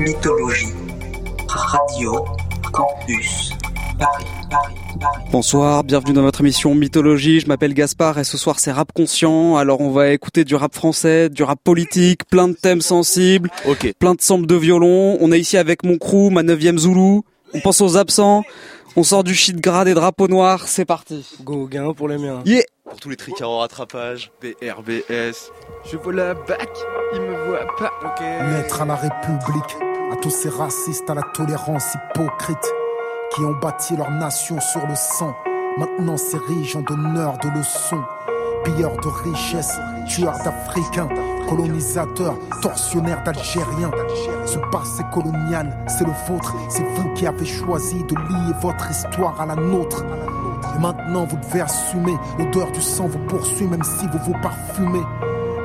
Mythologie. Radio Campus. Paris, Paris, Paris. Bonsoir, bienvenue dans notre émission Mythologie. Je m'appelle Gaspard et ce soir c'est rap conscient. Alors on va écouter du rap français, du rap politique, plein de thèmes sensibles, plein de samples de violon. On est ici avec mon crew, ma neuvième Zoulou. On pense aux absents. On sort du shit gras des drapeaux noirs. C'est parti. Go gain pour les miens. Yeah Pour tous les tricards en rattrapage, BRBS. Je vois la bac, il me voit pas. Ok. Maître à la République, à tous ces racistes, à la tolérance hypocrite, qui ont bâti leur nation sur le sang, maintenant s'érigeant d'honneur, de leçons. Pilleurs de richesses, tueurs d'Africains, colonisateurs, tortionnaires d'Algériens. Ce passé colonial, c'est le vôtre, c'est vous qui avez choisi de lier votre histoire à la nôtre. Et maintenant vous devez assumer, l'odeur du sang vous poursuit même si vous vous parfumez.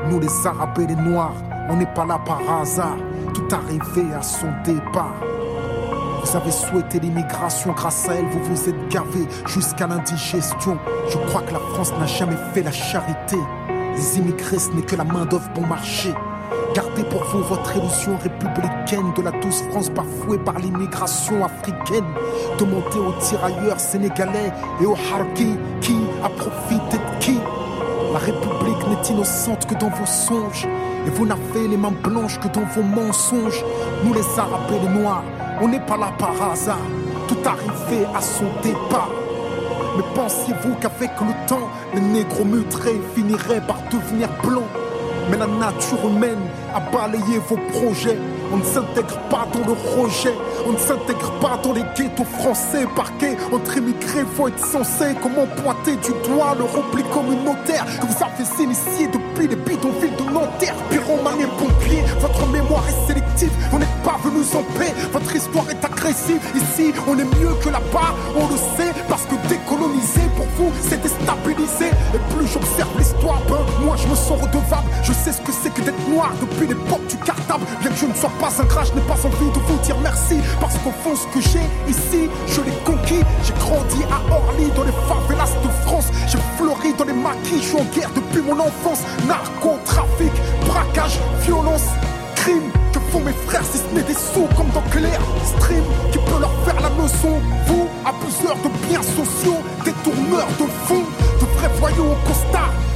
Nous les Arabes les Noirs, on n'est pas là par hasard, tout arrivé à son départ. Vous avez souhaité l'immigration, grâce à elle vous vous êtes gavé jusqu'à l'indigestion. Je crois que la France n'a jamais fait la charité. Les immigrés ce n'est que la main d'œuvre bon marché. Gardez pour vous votre illusion républicaine de la douce France bafouée par l'immigration africaine. Demandez aux tirailleurs sénégalais et aux harkis qui a profité de qui la République n'est innocente que dans vos songes. Et vous n'avez les mains blanches que dans vos mensonges. Nous les Arabes Noirs, on n'est pas là par hasard. Tout arrivé à son départ. Mais pensiez-vous qu'avec le temps, les négros mutrés finiraient par devenir blancs? Mais la nature humaine a balayé vos projets. On ne s'intègre pas dans le rejet, on ne s'intègre pas dans les ghettos français parqués. Entre immigrés, faut être censé comment pointer du doigt le repli communautaire que vous avez initié depuis les bidonvilles de Nanterre. Pyromane et pompier, votre mémoire est sélective, vous n'êtes pas venus en paix, votre histoire est agressive. Ici, on est mieux que là-bas, on le sait, c'est déstabiliser. Et plus j'observe l'histoire, ben, moi je me sens redevable. Je sais ce que c'est que d'être noir depuis l'époque du cartable. Bien que je ne sois pas un gras, je n'ai pas envie de vous dire merci. Parce qu'au fond, ce que j'ai ici, je l'ai conquis. J'ai grandi à Orly, dans les favelas de France. J'ai fleuri dans les maquis, je suis en guerre depuis mon enfance. Narcotrafic, braquage, violence, crime. Mes frères si ce n'est des sous comme dans Claire. Stream qui peut leur faire la leçon. Vous, abuseurs de biens sociaux, détourneurs de fonds De vrais voyous au costard,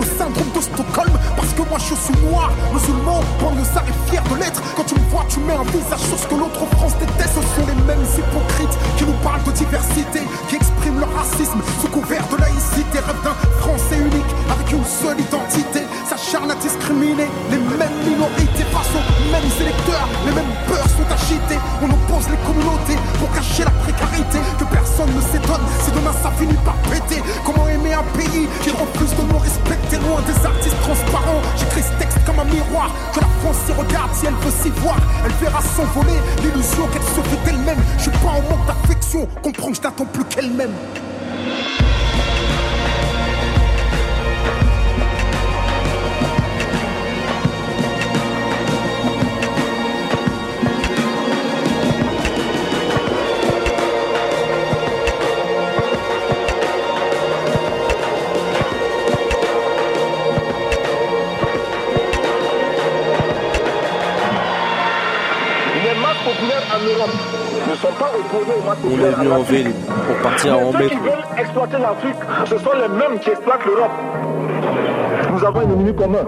le syndrome de Stockholm. Parce que moi je suis noir, musulman, banlieusard et fier de l'être. Quand tu me vois tu mets un visage sur ce que l'autre France déteste. Ce sont les mêmes hypocrites qui nous parlent de diversité Qui expriment leur racisme sous couvert de laïcité. Rêve d'un français unique avec une seule identité. S'acharne à discriminer les mêmes minorités. Face aux mêmes électeurs Les mêmes peurs sont agitées. On oppose les communautés pour cacher la précarité Que personne ne s'étonne. Si demain ça l'illusion qu'elle se fait d'elle-même. Je suis pas en manque d'affection. Comprends que je n'attends plus qu'elle-même On est venu en ville pour partir en Mais ceux qui métro. veulent exploiter l'Afrique, ce sont les mêmes qui exploitent l'Europe. Nous avons un ennemi commun.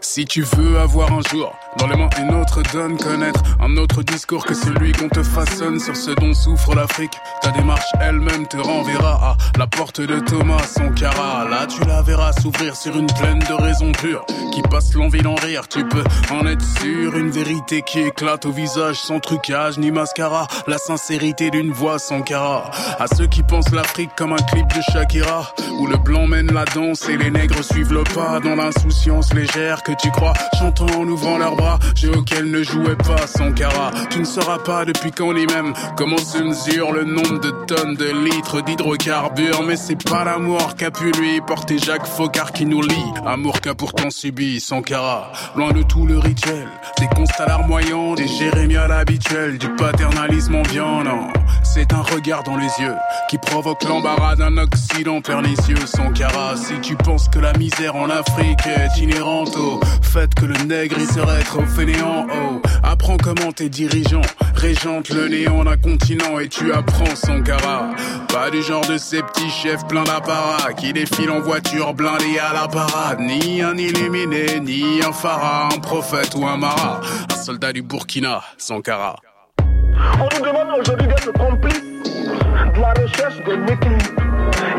Si tu veux avoir un jour dans les mains une autre donne connaître un autre discours que celui qu'on te façonne sur ce dont souffre l'Afrique, ta démarche elle-même te renverra à la porte de Thomas Sankara. Là, tu la verras s'ouvrir sur une plaine de raisons pures qui passe l'envie d'en rire. Tu peux en être sûr, une vérité qui éclate au visage sans trucage ni mascara. La sincérité d'une voix sans cara. À ceux qui pensent l'Afrique comme un clip de Shakira où le blanc mène la danse et les nègres suivent le pas dans l'insouciance légère que tu crois, chantant en ouvrant leurs bras, jeu auquel ne jouait pas Sankara. Tu ne sauras pas depuis quand ni même comment se mesure le nombre de tonnes de litres d'hydrocarbures, mais c'est pas l'amour qu'a pu lui porter Jacques Faucard qui nous lie. Amour qu'a pourtant subi Sankara, loin de tout le rituel, des constats larmoyants, des jérémiades habituels, du paternalisme ambiant, non. C'est un regard dans les yeux qui provoque l'embarras d'un Occident pernicieux. Sankara, si tu penses que la misère en Afrique est inhérente au fait que le nègre il serait trop fainéant, oh, apprends comment tes dirigeants régentent le néant d'un continent et tu apprends Sankara. Pas du genre de ces petits chefs pleins d'apparat qui défilent en voiture blindée à la parade. Ni un illuminé, ni un pharaon, un prophète ou un marat. Un soldat du Burkina, Sankara. On nous demande aujourd'hui d'être de la recherche de l'équilibre.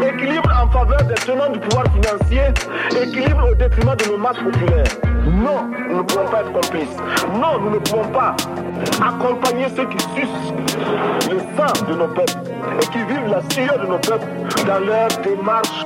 Équilibre en faveur des tenants du pouvoir financier, équilibre au détriment de nos masses populaires. Non, nous ne pouvons pas être complices. Non, nous ne pouvons pas accompagner ceux qui sucent le sang de nos peuples et qui vivent la sueur de nos peuples dans leur démarche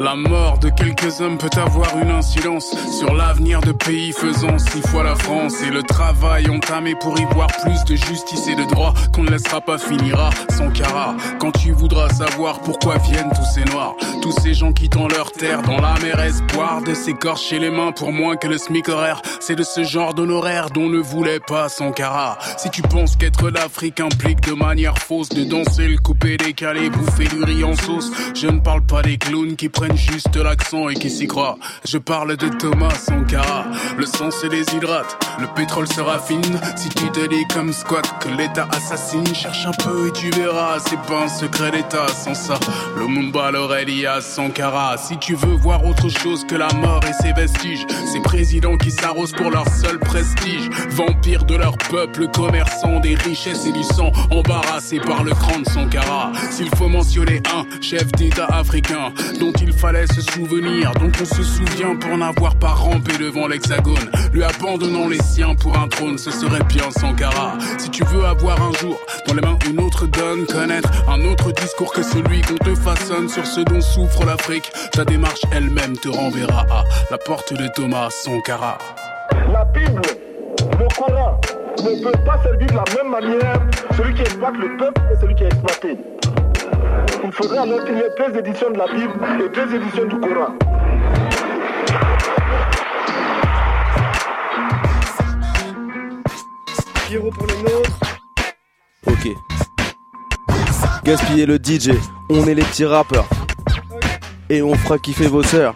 La mort de quelques hommes peut avoir une incidence sur l'avenir de pays faisant six fois la France et le travail entamé pour y voir plus de justice et de droit qu'on ne laissera pas finira sans cara. Quand tu voudras savoir pourquoi viennent tous ces noirs, tous ces gens quittant leur terre dans la mer espoir de s'écorcher les mains pour moins que le SMIC horaire, c'est de ce genre d'honoraire dont ne voulait pas Sankara. Si tu penses qu'être l'Afrique implique de manière fausse de danser le coupé décalé, bouffer du riz en sauce, je ne parle pas des clowns qui prennent juste l'accent et qui s'y croient. Je parle de Thomas Sankara. Le sang se déshydrate, le pétrole se raffine. Si tu te dis comme squat que l'État assassine, cherche un peu et tu verras. C'est pas un secret d'État. Sans ça, le Mumba l'Aurélia Sankara. Si tu veux voir autre chose que la mort et ses vestiges, ces présidents qui s'arrosent pour leur seul prestige. Vampires de leur peuple, commerçants des richesses et du sang, embarrassés par le cran de Sankara. S'il faut mentionner un chef d'État africain dont il fallait se souvenir, dont on se souvient pour n'avoir pas rampé devant l'hexagone, lui abandonnant les siens pour un trône, ce serait bien Sankara. Si tu veux avoir un jour dans les mains une autre donne, connaître un autre discours que celui qu'on te façonne sur ce dont souffre l'Afrique, ta démarche elle-même te renverra à la porte de Thomas Sankara. La Bible, le Coran, ne peut pas servir de la même manière celui qui exploite le peuple et celui qui est exploité. Il faudrait alors qu'il y ait éditions de la Bible et deux éditions du Coran. Pierrot pour les nôtres. Ok. Gaspiller le DJ, on est les petits rappeurs. Et on fera kiffer vos sœurs.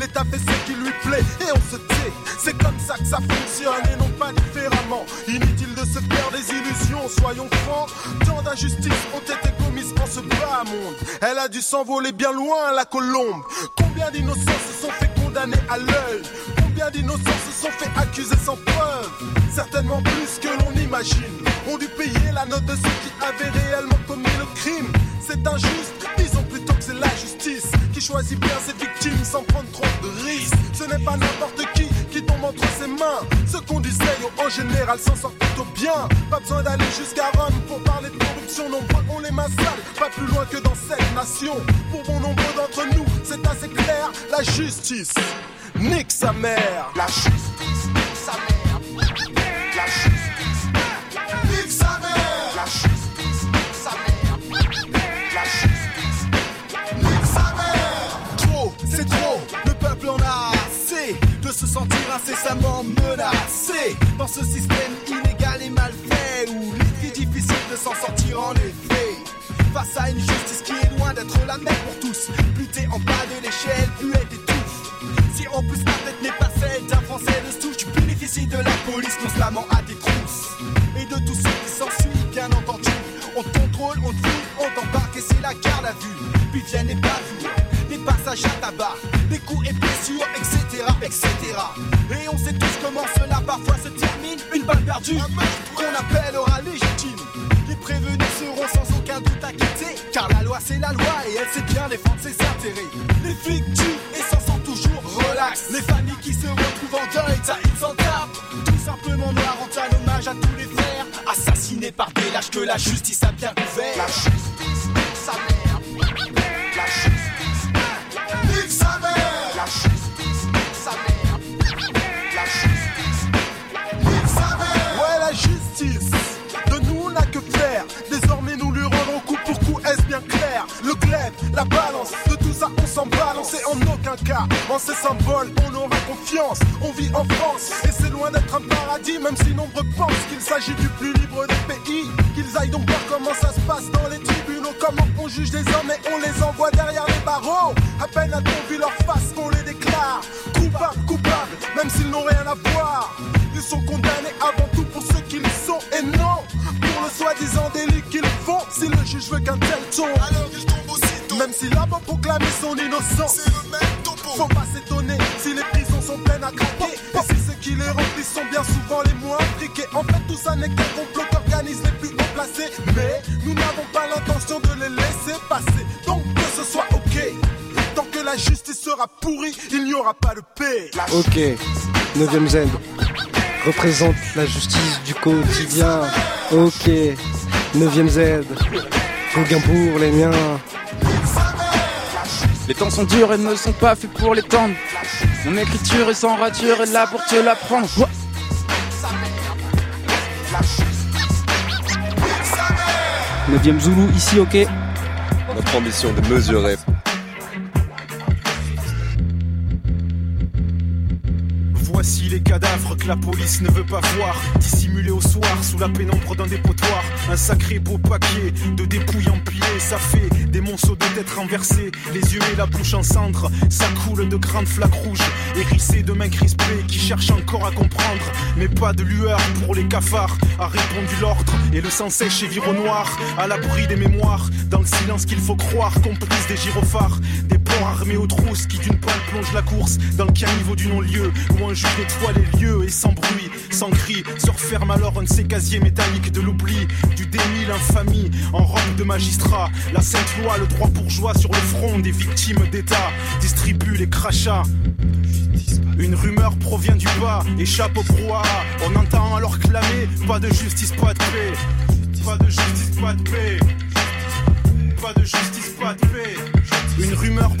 L'État fait ce qui lui plaît et on se tait. C'est comme ça que ça fonctionne et non pas différemment. Inutile de se faire des illusions, soyons francs. Tant d'injustices ont été commises en ce bas monde. Elle a dû s'envoler bien loin, la colombe. Combien d'innocents se sont fait condamner à l'œil? Combien d'innocents se sont fait accuser sans preuve? Certainement plus que l'on imagine. Ont dû payer la note de ceux qui avaient réellement commis le crime. C'est injuste, disons plutôt que c'est la justice choisit bien ses victimes sans prendre trop de risques. Ce n'est pas n'importe qui qui tombe entre ses mains. Ceux qu'on Seigneur en général s'en sortent plutôt bien. Pas besoin d'aller jusqu'à Rome pour parler de corruption. Nombreux on les mains sales, pas plus loin que dans cette nation. Pour bon nombre d'entre nous, c'est assez clair. La justice, nique sa mère. La justice, sentir incessamment menacé dans ce système illégal et mal fait où il est difficile de s'en sortir en effet. Face à une justice qui est loin d'être la même pour tous, plus en bas de l'échelle, plus elle t'étouffe. Si en plus ta tête n'est pas celle d'un français de souche, tu bénéficies de la police constamment à tes trousses. Et de tout ce qui s'ensuit, bien entendu. On te contrôle, on te fouille, on t'embarque et c'est la garde à vue. Puis viennent les bavures, les passages à tabac, les coups et blessures, etc., etc. Et on sait tous comment cela parfois se termine. Une balle perdue, qu'on appellera légitime. Les prévenus seront sans aucun doute acquittés, car la c'est la loi et elle sait bien défendre ses intérêts. Les flics tuent et s'en sont toujours relax. Les familles qui se retrouvent en deuil, ça ils s'en tapent. Tout simplement noir hommage à tous les frères. Assassinés par des lâches que la justice a bien couvert. La justice, la balance, de tout ça on s'en balance et en aucun cas, en ces symboles on aura confiance. On vit en France et c'est loin d'être un paradis, même si nombreux pensent qu'il s'agit du plus libre des pays. Qu'ils aillent donc voir comment ça se passe dans les tribunaux, comment on juge les hommes et on les envoie derrière les barreaux. À peine a-t-on vu leur face qu'on les déclare coupables, coupables, même s'ils n'ont rien à voir. Ils sont condamnés avant tout pour ce qu'ils sont et non pour le soi-disant délit qu'ils font. Si le juge veut qu'un tel tombe, Même s'il a beau proclamer son innocence, c'est le même topo. Faut pas s'étonner si les prisons sont pleines à craquer. Et si ceux qui les remplissent sont bien souvent les moins impliqués. En fait, tout ça n'est qu'un complot qu'organise les plus haut placés. Mais nous n'avons pas l'intention de les laisser passer. Donc que ce soit ok. Tant que la justice sera pourrie, il n'y aura pas de paix. La Ok, 9ème zen représente la justice du quotidien. Ok, 9ème Z, Gauguin pour les miens. Les temps sont durs et ne sont pas faits pour les tendre. Mon écriture est sans rature est là pour te l'apprendre. Ouah. 9ème Zoulou, ici, ok. Notre ambition de mesurer. Voici les cadavres que la police ne veut pas voir. Dissimulés au soir sous la pénombre d'un dépotoir. Un sacré beau paquet de dépouilles empilées. Ça fait des monceaux de têtes renversées. Les yeux et la bouche en cendres. Ça coule de grandes flaques rouges. Hérissées de mains crispées qui cherchent encore à comprendre. Mais pas de lueur pour les cafards. A répondu l'ordre et le sang sèche et vire au noir. À l'abri des mémoires. Dans le silence qu'il faut croire. Complice des gyrophares. Des porcs armés aux trousses qui d'une balle plongent la course. Dans le caniveau du non-lieu. Où un juge les lieux et sans bruit, sans cri, se referme alors un de ces casiers métalliques de l'oubli, du déni, l'infamie, en robe de magistrat. La sainte loi, le droit bourgeois sur le front des victimes d'État, distribue les crachats. Une rumeur provient du bas, échappe au brouhaha. On entend alors clamer Pas de justice, pas de paix. Pas de justice, pas de paix.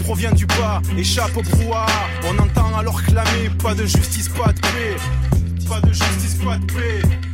Provient du bas, échappe au brouhaha. On entend alors clamer Pas de justice, pas de paix. Pas de justice, pas de paix.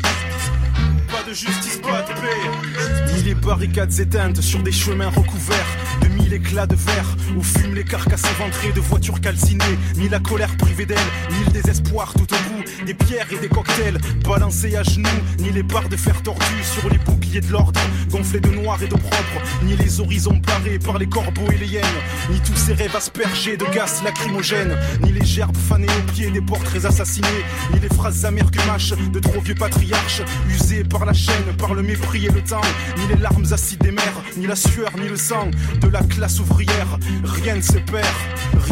Justice, pas de. Ni les barricades éteintes sur des chemins recouverts de mille éclats de verre où fument les carcasses éventrées de voitures calcinées. Ni la colère privée d'elle, ni le désespoir tout au bout. Des pierres et des cocktails balancés à genoux. Ni les barres de fer tordues sur les boucliers de l'ordre, gonflés de noir et de propre. Ni les horizons barrés par les corbeaux et les hyènes. Ni tous ces rêves aspergés de gaz lacrymogènes. Ni les gerbes fanées aux pieds des portraits assassinés. Ni les phrases amères que mâchent de trop vieux patriarches. Usés par la par le mépris et le temps. Ni les larmes acides des mers, ni la sueur, ni le sang de la classe ouvrière. Rien ne se perd,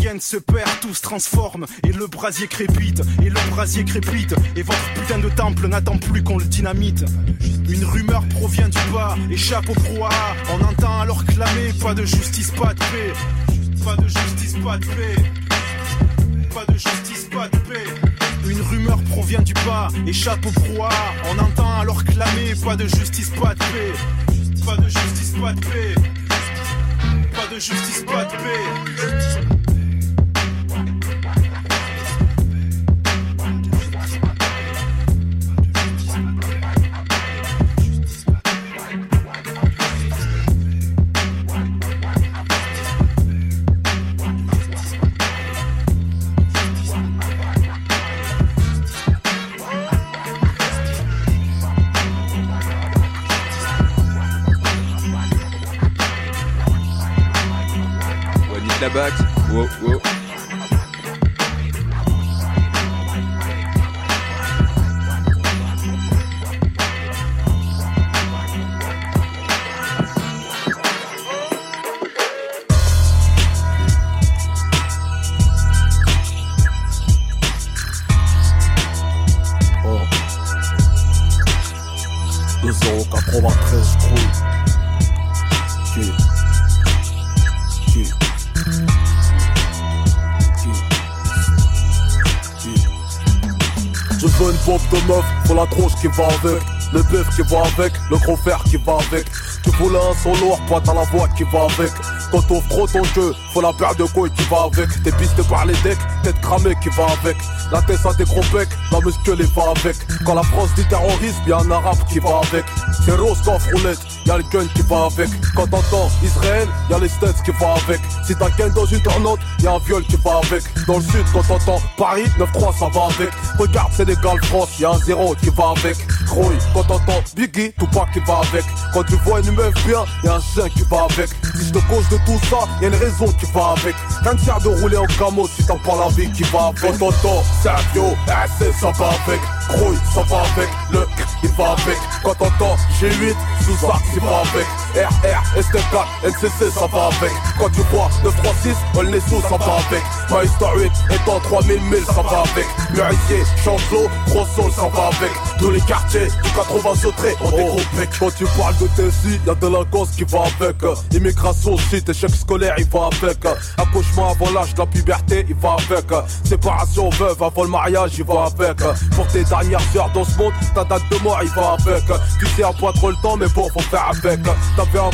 rien ne se perd, tout se transforme. Et le brasier crépite, et le brasier crépite. Et votre putain de temple n'attend plus qu'on le dynamite. Une rumeur provient du bas, échappe au brouhaha. On entend alors clamer Pas de justice, pas de paix. Pas de justice, pas de paix. Pas de justice, pas de paix. Une rumeur provient du bas, échappe au brouhaha. On entend alors clamer Pas de justice, pas de paix. Pas de justice, pas de paix. Pas de justice, pas de paix. Ouais, nique la qui va avec. Le bœuf qui va avec, le gros fer qui va avec. Tu voulais un solo, pointe à la voix qui va avec. Quand t'offres trop ton jeu, faut la paire de couilles qui va avec. T'es pisté par les decks, tête cramée qui va avec. La tête à des gros becs, la muscle va avec. Quand la France dit terrorisme, y'a un arabe qui va avec. C'est rose coffre roulette, y'a le gun qui va avec. Quand t'entends Israël, y'a les States qui va avec. Si t'as qu'un dans une tornade, y'a un viol qui va avec. Dans le sud, quand t'entends Paris, 9-3 ça va avec. Regarde Sénégal, France, y'a un zéro qui va avec. Croy, quand t'entends Biggie, tout pas qui va avec. Quand tu vois une meuf bien, y'a un chien qui va avec. Si je te cause de tout ça, y'a une raison qui va avec. Rien de de rouler en camo si t'as pas la vie qui va avec. Quand t'entends Sergio, RC, ça va avec. Croy, ça va avec. Le il va avec. Quand t'entends G8, sous ça, il va avec. RR, ST4, NCC, ça va avec? Quand tu vois 936, on les sous, ça va avec. Maïsta 8, étant 3000 1000, ça va avec. Murissier, Chancelot, Gros Sol, ça va avec. Tous les quartiers du 80 sautrés, on oh. Quand tu parles de TSI, y'a délinquance qui va avec. Immigration, shit, échec scolaire, il va avec. Accouchement avant l'âge la puberté, il va avec. Séparation veuve avant le mariage, il va avec. Pour tes dernières heures dans ce monde, ta date de mort, il va avec. Tu sais, un pas trop le temps, mais bon, faut faire avec. T'avais un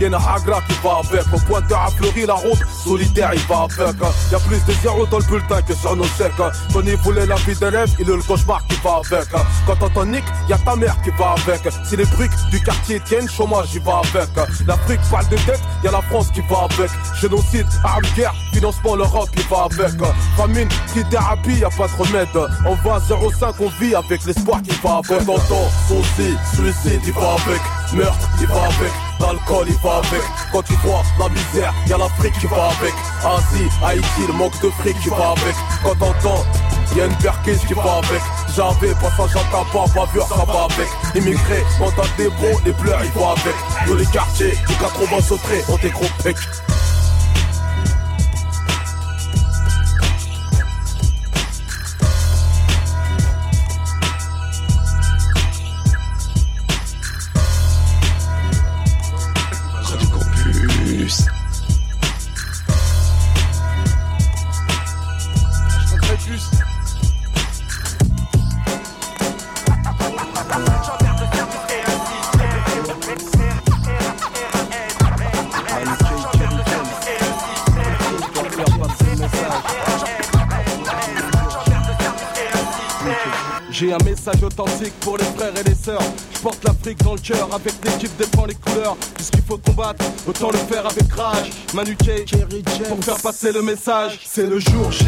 y'a une hagra qui va avec. Au a fleuri, la route solitaire, il va avec. Y'a plus de zéro dans le bulletin que sur nos chèques. Tony voulait la vie d'élève, il est le cauchemar qui va avec. Quand t'entends Nick, y'a ta mère qui va avec. Si les briques du quartier tiennent, chômage, il va avec. L'Afrique parle de dette, y'a la France qui va avec. Génocide, armes, guerre, financement, l'Europe, il va avec. Famine, thérapie, y'a pas de remède. On va à 0,5, on vit avec l'espoir qui va avec. T'entends, souci, suicide, il va avec. Meurtre, il va avec. L'alcool, il va avec. Quand tu vois la misère, y'a l'Afrique qui va avec. Asie, Haïti, le manque de fric qui va avec. Quand t'entends, y'a une perquise qui va avec. J'avais passage à tabac, bavure, ça va avec. Immigré, mandat des bons, les pleurs, il va avec. Dans les quartiers, du 80 sautrés, on des gros pecs. Message authentique pour les frères et les sœurs. Je porte l'Afrique dans le cœur, avec l'équipe défend les couleurs. Puisqu'il faut combattre, autant le faire avec rage. Manu K, pour faire passer le message. C'est le jour J,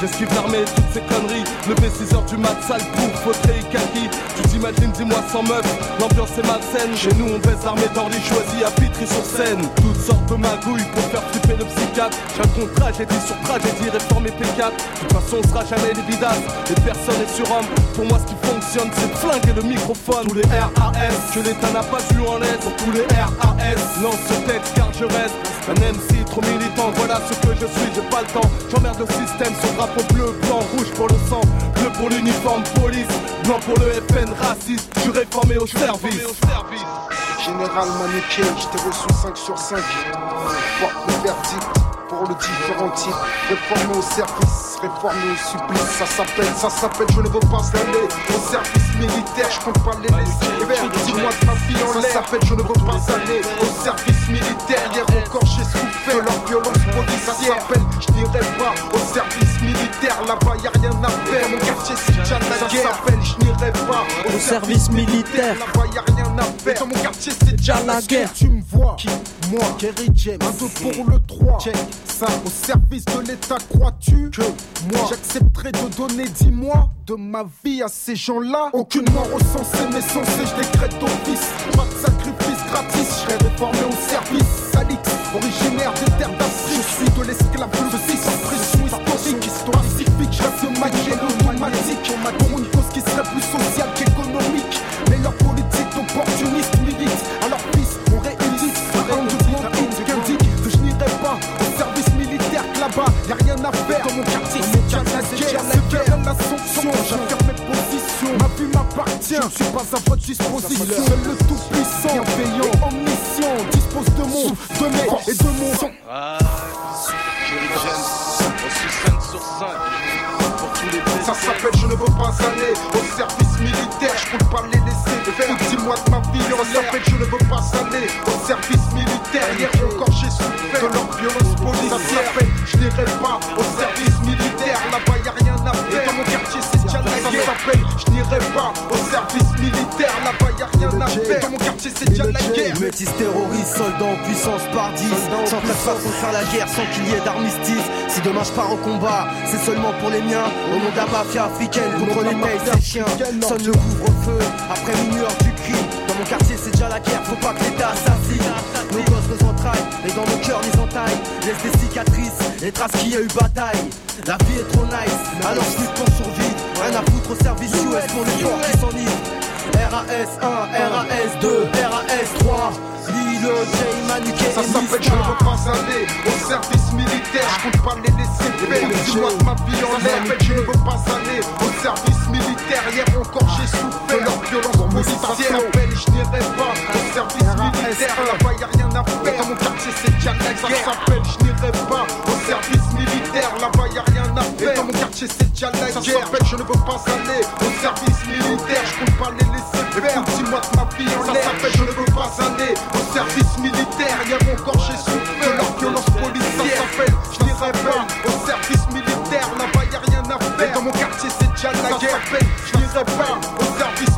j'esquive l'armée, toutes ces conneries. Levé 6h du mat, sale pour fauteuil kaki. Tu t'imagines, dis-moi sans meuf, l'ambiance est malsaine. Chez nous, on baisse l'armée d'Orly choisi à Pitry sur scène. Toutes sortes de magouilles pour faire flipper le psychiatre. J'ai un contrat, j'ai dit sur tragédie, réformer P4. De toute façon, on sera jamais des bidasses. Et personne est surhomme. Pour moi, ce qui fonctionne, c'est flinguer le microphone. Tous les RAS, que l'État n'a pas vu en l'aide. Tous les RAS, non, ce texte car je reste un MC trop militant. Voilà ce que je suis, j'ai pas le temps. J'emmerde le système, son drapeau bleu, blanc, rouge pour le sang, bleu pour l'uniforme police, blanc pour le FN raciste. Je suis réformé au service. Général Manuquet, je t'ai reçu 5 sur 5. Porte le verdict pour le différent type. Réformé au service, supplice. Ça s'appelle, ça s'appelle, je ne veux pas aller au service militaire. Je compte pas les laisser faire. Dis-moi de ma vie en l'air. Ça s'appelle, je ne veux pas aller au service militaire. Hier encore, j'ai souffert de leur violence policière. Ça s'appelle, je n'irai pas au service militaire. Là-bas, y a rien à faire. Mon quartier, c'est déjà la guerre. Ça s'appelle, je n'irai pas au service militaire. Là-bas, y a rien à faire. Dans mon quartier, c'est déjà la guerre. Tu me vois, qui? Moi, Kerry James. Un deux pour le 3. Check ça au service de l'État, crois-tu que moi j'accepterai de donner 10 mois de ma vie à ces gens-là Aucune mort recensée, mais censée, je décrète d'office. Pas de sacrifice gratis, je serai réformé au service. Salix, originaire des terres d'Afrique. Je suis de l'esclave, ceci sans pression historique. Histoire pacifique, je reste maquillé automatique. Pour une cause qui serait plus sociale qu'économique. Mais leur politique opportuniste m'irrite. Alors, fils, on réunit un de blanc qu'indique que je n'irai pas au service militaire que là-bas. Rien à faire dans mon quartier, c'est déjà la guerre. C'est vers la sanction, j'affirme mes positions. Ma vie m'appartient, je ne suis pas à votre disposition. Seul le tout-puissant, bienveillant, omniscient, dispose de mon, de mes et de mon son. Ça s'appelle je ne veux pas aller au service militaire. Je compte pas les laisser faire. Dis-moi de ma vie. Ça s'appelle je ne veux pas aller au service militaire. Hier encore j'ai souffert de leur violence policière. Ça s'appelle je n'irai pas au service Ça s'appelle je n'irai pas au service militaire. Là-bas y a rien à faire. Dans mon quartier c'est déjà la guerre. Métis terroristes, soldats en puissance par 10 Sans faire façon faire la guerre sans qu'il y ait d'armistice. Si demain je pars au combat, c'est seulement pour les miens. Au nom de la mafia africaine, contre les mecs et chiens. Sonne le couvre-feu, après minuit heure du crime. Dans mon quartier c'est déjà la guerre, faut pas que l'état assassine Nos gosses nous entraillent, et dans nos cœurs les entailles Laisse des cicatrices, les traces qu'il y a eu bataille. La vie est trop nice, alors je lutte pour survivre Rien à foutre au service US pour les forts qui s'enivrent RAS1, RAS2, RAS3 Lilo, J, Manuquet Ça s'appelle je ne veux pas aller au service militaire. Je compte pas les laisser faire. Dis-moi de ma vie en l'air. Ça je ne veux pas aller au service militaire. Hier encore j'ai souffert de leur violence policière. Ça s'appelle je n'irai pas au service militaire. Là-bas y a rien à faire. Dans mon quartier c'est déjà la guerre. Ça s'appelle je n'irai pas au service militaire. Là-bas y a rien à faire. Dans mon quartier c'est déjà la guerre. Ça s'appelle je ne veux pas aller au service militaire. Je compte pas les laisser faire. Dis-moi de ma vie en l'air. Ça s'appelle je ne veux pas aller au service militaire. Hier encore j'ai souffert de leur violence policière. Ça s'appelle je n'irai pas au service militaire. Là-bas y a rien à faire. Dans mon quartier c'est déjà la guerre. Ça s'appelle je n'irai pas au service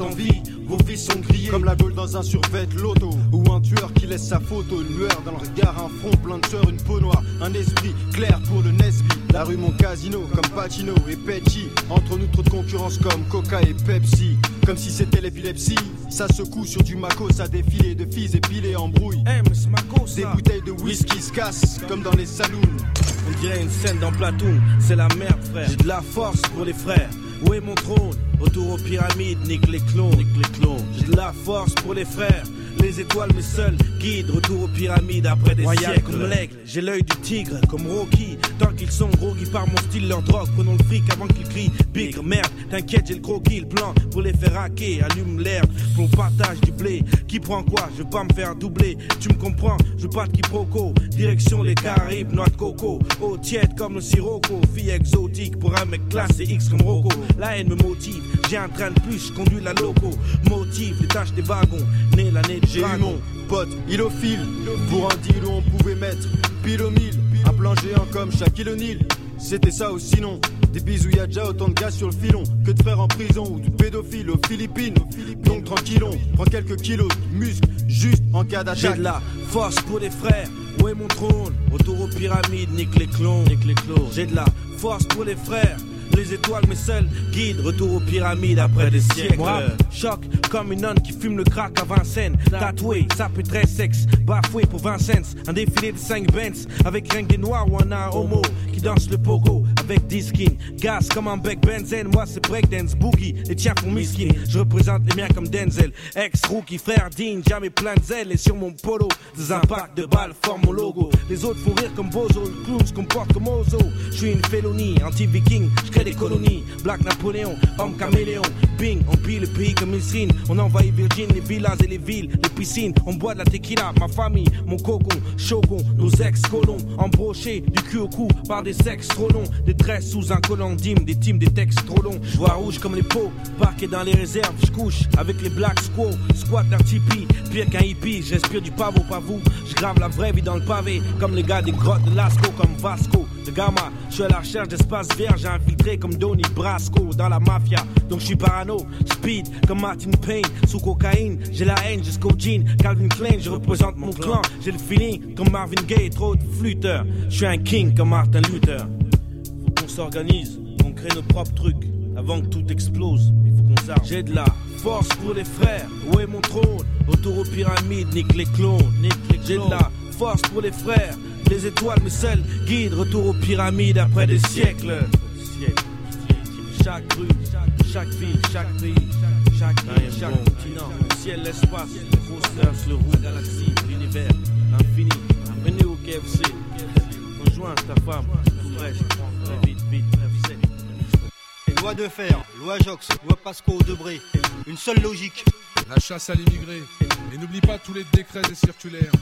en vie. Vos vies sont grillées Comme la gueule dans un survêt loto Ou un tueur qui laisse sa photo Une lueur dans le regard. Un front plein de sueur Une peau noire. Un esprit clair pour le Nesby. La rue mon casino Comme Pacino et Petty Entre nous trop de concurrence comme Coca et Pepsi. Comme si c'était l'épilepsie. Ça secoue sur du Mako Ça défilé de filles épilées en brouille. Des bouteilles de whisky se cassent Comme dans les saloons. On dirait une scène dans Platoon, c'est la merde frère. J'ai de la force pour les frères. Pyramides, nique les clones, nique les clones. J'ai de la force pour les frères. Les étoiles mes seuls guides, retour aux pyramides après des Royal siècles. comme l'aigle, j'ai l'œil du tigre comme Rocky. Tant qu'ils sont gros, qui par mon style, leur drogue. Prenons le fric avant qu'ils crient bigre, merde. T'inquiète, j'ai le croquis, le plan pour les faire hacker. Allume l'herbe pour le partage du blé. Qui prend quoi? Je veux pas me faire doubler. Tu me comprends? Je veux pas de quiproquo. Direction les Caraïbes, noix de coco. Eau tiède comme le sirocco. Fille exotique pour un mec classé X comme Rocco. La haine me motive. J'ai un train de plus, conduis la loco. Motive les tâches des wagons. Né l'année du J'ai eu mon pote ilophile Pour un deal où on pouvait mettre pile au mille Un plan géant comme Shaquille O'Neal C'était ça ou sinon Des bisous y'a déjà autant de gars sur le filon Que de frères en prison ou de pédophiles aux Philippines Donc tranquillon, prends quelques kilos de muscles Juste en cas J'ai d'attaque de la force pour les frères. Où est mon trône? Autour aux pyramides, nique les clones, nique les clones. J'ai de la force pour les frères. Les étoiles, mes seuls guides, retour aux pyramides après des siècles. Moi, choc comme une nonne qui fume le crack à Vincennes. Tatoué, ça peut très sexe. Bafoué pour 20 cents. Un défilé de 5 Benz avec rien des noirs ou un homo qui danse le pogo avec 10 skins. Gaz comme un bec benzène. Moi, c'est breakdance, boogie. Les tiens font miskin. Je représente les miens comme Denzel. Ex-rookie, frère digne, jamais plein de zèle. Et sur mon polo, des impacts de balles forment mon logo. Les autres font rire comme Bozo. Le clown se comporte comme Ozo. Je suis une félonie, anti-viking. Je crée des colonies. Black Napoléon, homme caméléon. Bing, on pille le pays comme Ilsine. On envahit Virgin, les villas et les villes, les piscines. On boit de la tequila, ma famille, mon cocon, shogun, nos ex-colons. Embrochés du cul au cou par des sexes trop détresse sous un collant d'hymne, des teams, des textes trop longs. Je vois rouge comme les pots, parqué dans les réserves. Je couche avec les Black Squaw, squat d'un tipi, pire qu'un hippie. J'inspire du pavot, pas vous. Je grave la vraie vie dans le pavé, comme les gars des grottes de Lascaux, comme Vasco de Gama. Je suis à la recherche d'espace j'ai infiltré comme Donny Brasco dans la mafia. Donc je suis parano, speed comme Martin Payne, sous cocaïne. J'ai la haine jusqu'au jean, Calvin Klein, je représente mon clan. J'ai le feeling comme Marvin Gaye, trop de flûteurs. Je suis un king comme Martin Luther. Qu'on s'organise, qu'on crée nos propres trucs. Avant que tout explose, il faut qu'on s'arme. J'ai de la force pour les frères, où est mon trône? Autour aux pyramides, nique les clones. J'ai de la force pour les frères, les étoiles me scellent, guide, retour aux pyramides après des siècles. Chaque rue, chaque ville, chaque pays, chaque île, chaque continent, le ciel, l'espace, le grosseur, le roux, la galaxie, l'univers, l'infini. Venez au KFC, rejoins ta femme, tout vrai, je prends très vite, vite, 9 Loi de fer, loi Jox, loi Pasco Debré. Une seule logique. La chasse à l'immigré. Et n'oublie pas tous les décrets et circulaires.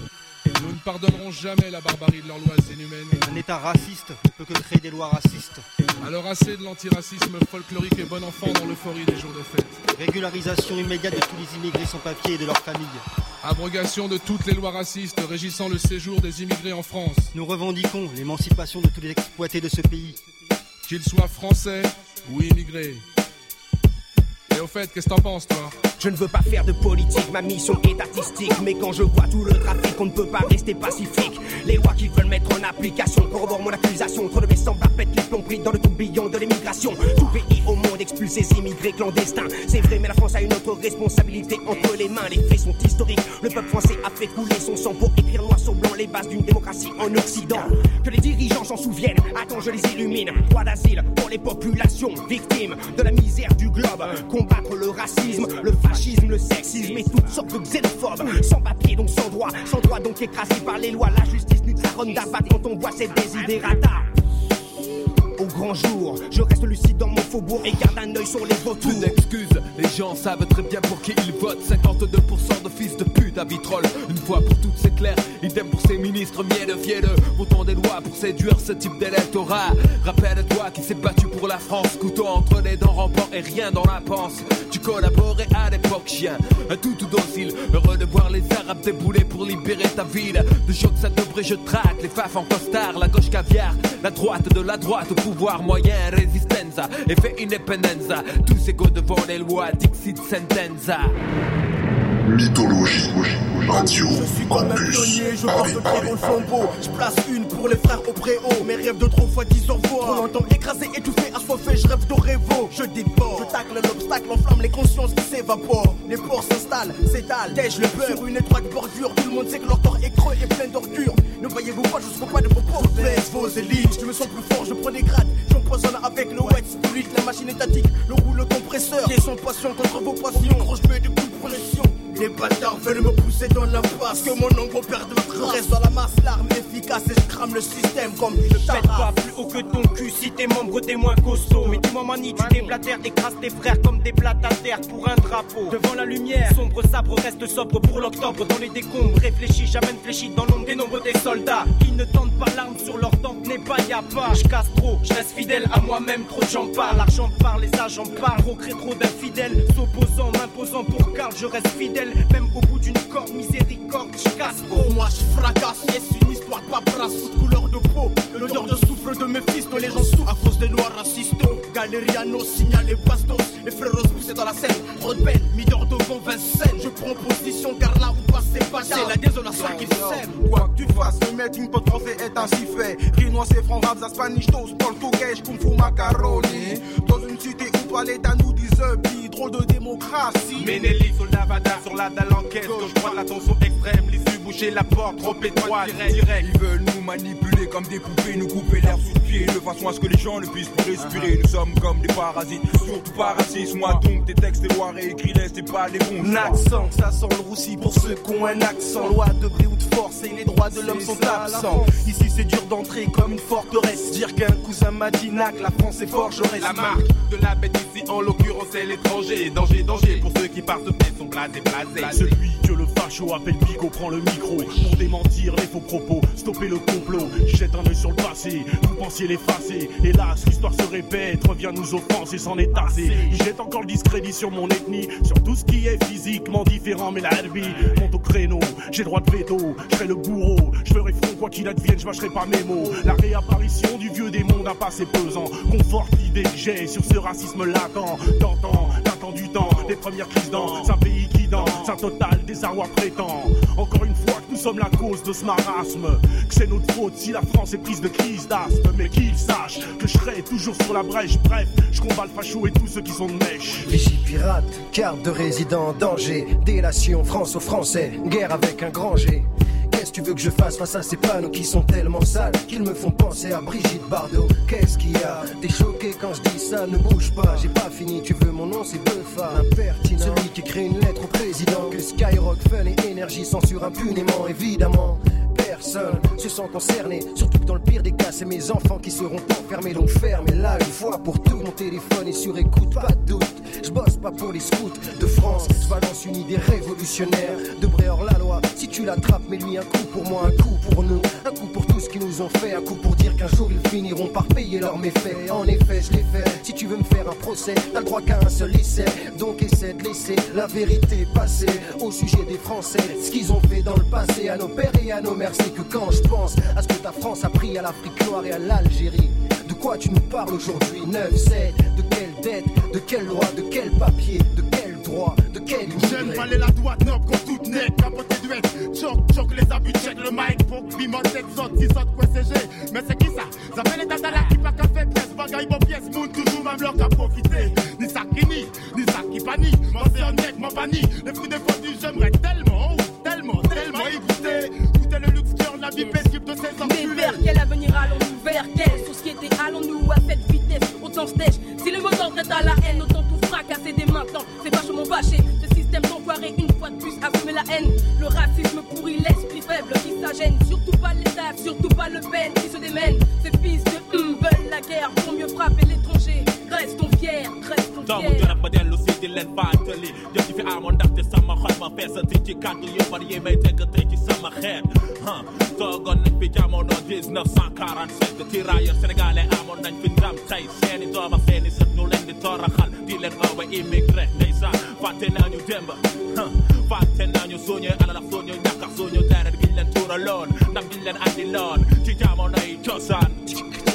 Nous ne pardonnerons jamais la barbarie de leurs lois inhumaines. Un État raciste ne peut que créer des lois racistes. Alors assez de l'antiracisme folklorique et bon enfant dans l'euphorie des jours de fête. Régularisation immédiate de tous les immigrés sans papier et de leurs familles. Abrogation de toutes les lois racistes régissant le séjour des immigrés en France. Nous revendiquons l'émancipation de tous les exploités de ce pays. Qu'ils soient français ou immigrés. Au fait, qu'est-ce que t'en penses, toi Je ne veux pas faire de politique, ma mission est artistique. Mais quand je vois tout le trafic, on ne peut pas rester pacifique. Les lois qu'ils veulent mettre en application corroborent mon accusation. Trop de mes semblables pètent les plombs dans le tourbillon de l'immigration. Tout pays au monde expulse ses immigrés clandestins. C'est vrai, mais la France a une autre responsabilité entre les mains. Les faits sont historiques. Le peuple français a fait couler son sang pour écrire noir sur blanc les bases d'une démocratie en Occident. Que les dirigeants s'en souviennent. Attends, je les illumine. Droit d'asile pour les populations victimes de la misère du globe. Le racisme, le fascisme, le sexisme et toutes sortes de xénophobes. Sans papier, donc sans droit. Sans droit, donc écrasé par les lois. La justice nuque sa ronde d'abat quand on voit ces désidérata. Au grand jour, je reste lucide dans mon faubourg et garde un œil sur les vautours. Une excuse, les gens savent très bien pour qui ils votent. 52% de fils de pute à vitrolles. Une fois pour toutes, c'est clair. Idem pour ces ministres mielleux, fielleux. Votant des lois pour séduire ce type d'électorat. Rappelle-toi qui s'est battu pour la France. Couteau entre les dents, rampant et rien dans la panse. Tu collaborais à l'époque, chien. Un tout tout docile. Heureux de voir les Arabes débouler pour libérer ta ville. De choc, ça devrait, je traque. Les faf en costard, la gauche caviar. La droite de la droite pouvoir moyen, résistenza. Effet independenza. Tous égaux devant les lois, Dixit sentenza. Mythologie, radio, Je suis comme un pionnier, je porte le très au flambeau. Je place une pour les frères au préau. Mes rêves de trop fois disent au revoir. Trop longtemps écrasé, étouffé, assoiffé, je rêve de révo. Je déborde, je tacle l'obstacle, enflamme les consciences qui s'évaporent. Les ports s'installent, s'étalent, tèche le beurre. Sur une étroite bordure, tout le monde sait que leur corps est creux et plein d'ordures. Ne voyez-vous pas, je serai pas de vos blesse vos élites, je me sens plus fort, je prends des. J'empoisonne avec le wet spirit, la machine étatique, le rouleau compresseur. Qui sans passion contre vos passions. Je mets des coups de pression. Les bâtards veulent me pousser dans l'impasse Que mon ombre perde de trace. Reste dans la masse, l'arme efficace Et je crame le système comme une Pète pas plus haut que ton cul si tes membres t'es moins costaud. Mais dis-moi mani, tu déblatères, écrases tes frères comme des plates à terre pour un drapeau. Devant la lumière, sombre sabre reste sobre pour l'octobre. Dans les décombres, réfléchis, j'amène fléchi dans l'ombre des nombres des soldats. Qui ne tentent pas l'arme sur leur tempe n'est pas y'a pas Je casse trop, je reste fidèle à moi-même, trop j'en parle L'argent parle, les agents parlent, trop crée trop d'infidèles S'opposant, m'imposant pour Karl, je reste fidèle même au bout d'une corde, miséricorde, je casse. Pour moi je fracasse, yes, une histoire de paperasse Toute couleur de peau, l'odeur de souffle de mes fils Les gens souffrent à cause des lois racistes. Galériano signale les bastos Les frères poussés dans la scène, peine Midor devant Vincennes, je prends position car là où passe c'est pas C'est la désolation qui sème. Quoi que tu fasses, le mec, une pote français est ainsi fait. Rinois c'est franc, rap, spanish, toast, portugais, kung fu, macaroni. Dans une cité où toi l'état nous disent drôle de démocratie. Ménéli, soldat Vada sur la dalle enquête Gauche droite. la tension extrême L'issue boucher la porte trop étroite. direct. Ils veulent nous manipuler comme des poupées Nous couper l'air sous le pied De façon à ce que les gens ne puissent plus respirer. Nous sommes comme des parasites. Surtout pas racistes, moi donc tes textes, tes lois réécris-les, c'est pas les bons. Un accent, ça sent le roussi pour ceux qui ont un accent. Loi de gré ou de force et les droits de l'homme sont absents. Ici c'est dur d'entrer comme une forteresse. Dire qu'un cousin m'a dit nac, la France est forgeresse. La marque de la bête ici, en l'occurrence, c'est l'étranger. Danger, danger pour ceux qui partent de sont blasés, blasés. Celui que le facho appelle Bigot prend le micro pour démentir les faux propos, stopper le complot. Jette un œil sur le passé, vous pensiez l'effacer. Hélas, l'histoire se répète, revient nous offenser, s'en est tassé. Il jette encore le discrédit sur mon ethnie, sur tout ce qui est physiquement différent. Mais la vie monte au créneau, j'ai droit de veto, je serai le bourreau. Je ferai front quoi qu'il advienne, je mâcherai pas mes mots. La réapparition du vieux démon d'un passé pesant conforte l'idée que j'ai sur ce racisme latent. T'entends, t'attends du temps, des premières crises dans un pays qui danse, un total désarroi prétend. Encore une fois que nous sommes la cause de ce marasme, que c'est notre faute si la France est prise de crise d'asthme. Mais qu'ils sachent que je serai toujours sur la brèche. Bref, je combats le facho et tous ceux qui sont de mèche. Vigie pirate, carte de résident en danger, délation France aux Français, guerre avec un grand G. Qu'est-ce que tu veux que je fasse face à ces panneaux qui sont tellement sales qu'ils me font penser à Brigitte Bardot? Qu'est-ce qu'il y a? T'es choqué quand je dis ça, ne bouge pas, j'ai pas fini, tu veux mon nom, c'est Buffa Impertinent, celui qui écrit une lettre au président Que Skyrock, Fun et Énergie censurent impunément, évidemment Personne se sent concerné, surtout que dans le pire des cas, c'est mes enfants qui seront enfermés. Donc fermez-la une fois pour tout. Mon téléphone est sur écoute, pas de doute. Je bosse pas pour les scouts de France, je balance une idée révolutionnaire. De Bréor la loi, si tu l'attrapes, mets-lui un coup pour moi, un coup pour nous, un coup pour tout ce qu'ils nous ont fait, un coup pour dire qu'un jour ils finiront par payer leurs méfaits. En effet, je l'ai fait. Si tu veux me faire un procès, t'as le droit qu'à un seul essai. Donc essaie de laisser la vérité passer au sujet des Français. Ce qu'ils ont fait dans le passé à nos pères et à nos mères, c'est que quand je pense à ce que ta France a pris à l'Afrique noire et à l'Algérie, de quoi tu nous parles aujourd'hui 9, 7, de quelle dette, de quelle loi, de quel papier, de quel droit, de quel Jeune fallait la droite noble comme toute nette, capoté duet, choc, choc les abus, check le mic, pour bimot, tête saute, si saute, quoi CG, mais c'est qui ça? Ça fait les tatala qui pas qu'à fait presse, bagaille, bon pièce, moun, toujours même leur qu'à profiter, ni ça qui nie, ni ça qui panie, moi c'est un mec, moi banni, les fruits des fondus, j'aimerais tellement, tellement, tellement y vers quel avenir allons-nous Vers quelle société allons-nous à cette vitesse? Autant se. Si le mot d'ordre à la haine, autant tout fracasser dès maintenant. C'est vachement bâché. Ce système d'enfoiré, une fois de plus, assumer la haine. Le racisme pourrit l'esprit faible qui s'agène. Surtout pas l'État, surtout pas le peine qui se démène. Ces fils de hum veulent la guerre pour mieux frapper l'étranger. Restons fiers, restons doomu garab ba dellu si di leen fàttali jëf ji fi amoon ndaxte sama xol ma feesati ci kàddu yu bari yi may dégg tey ci sama xeet ah toogoon nañ fi jamono 1947 tirailleurs sénégalais amoon nañ fi ndam tey seeni doom ak seeni sët ñu leen di toroxal di leen oowe immigré ndeysaan fàtte nañu démb ah fàtte nañu suñu alal ak suñu ñàkk ak suñu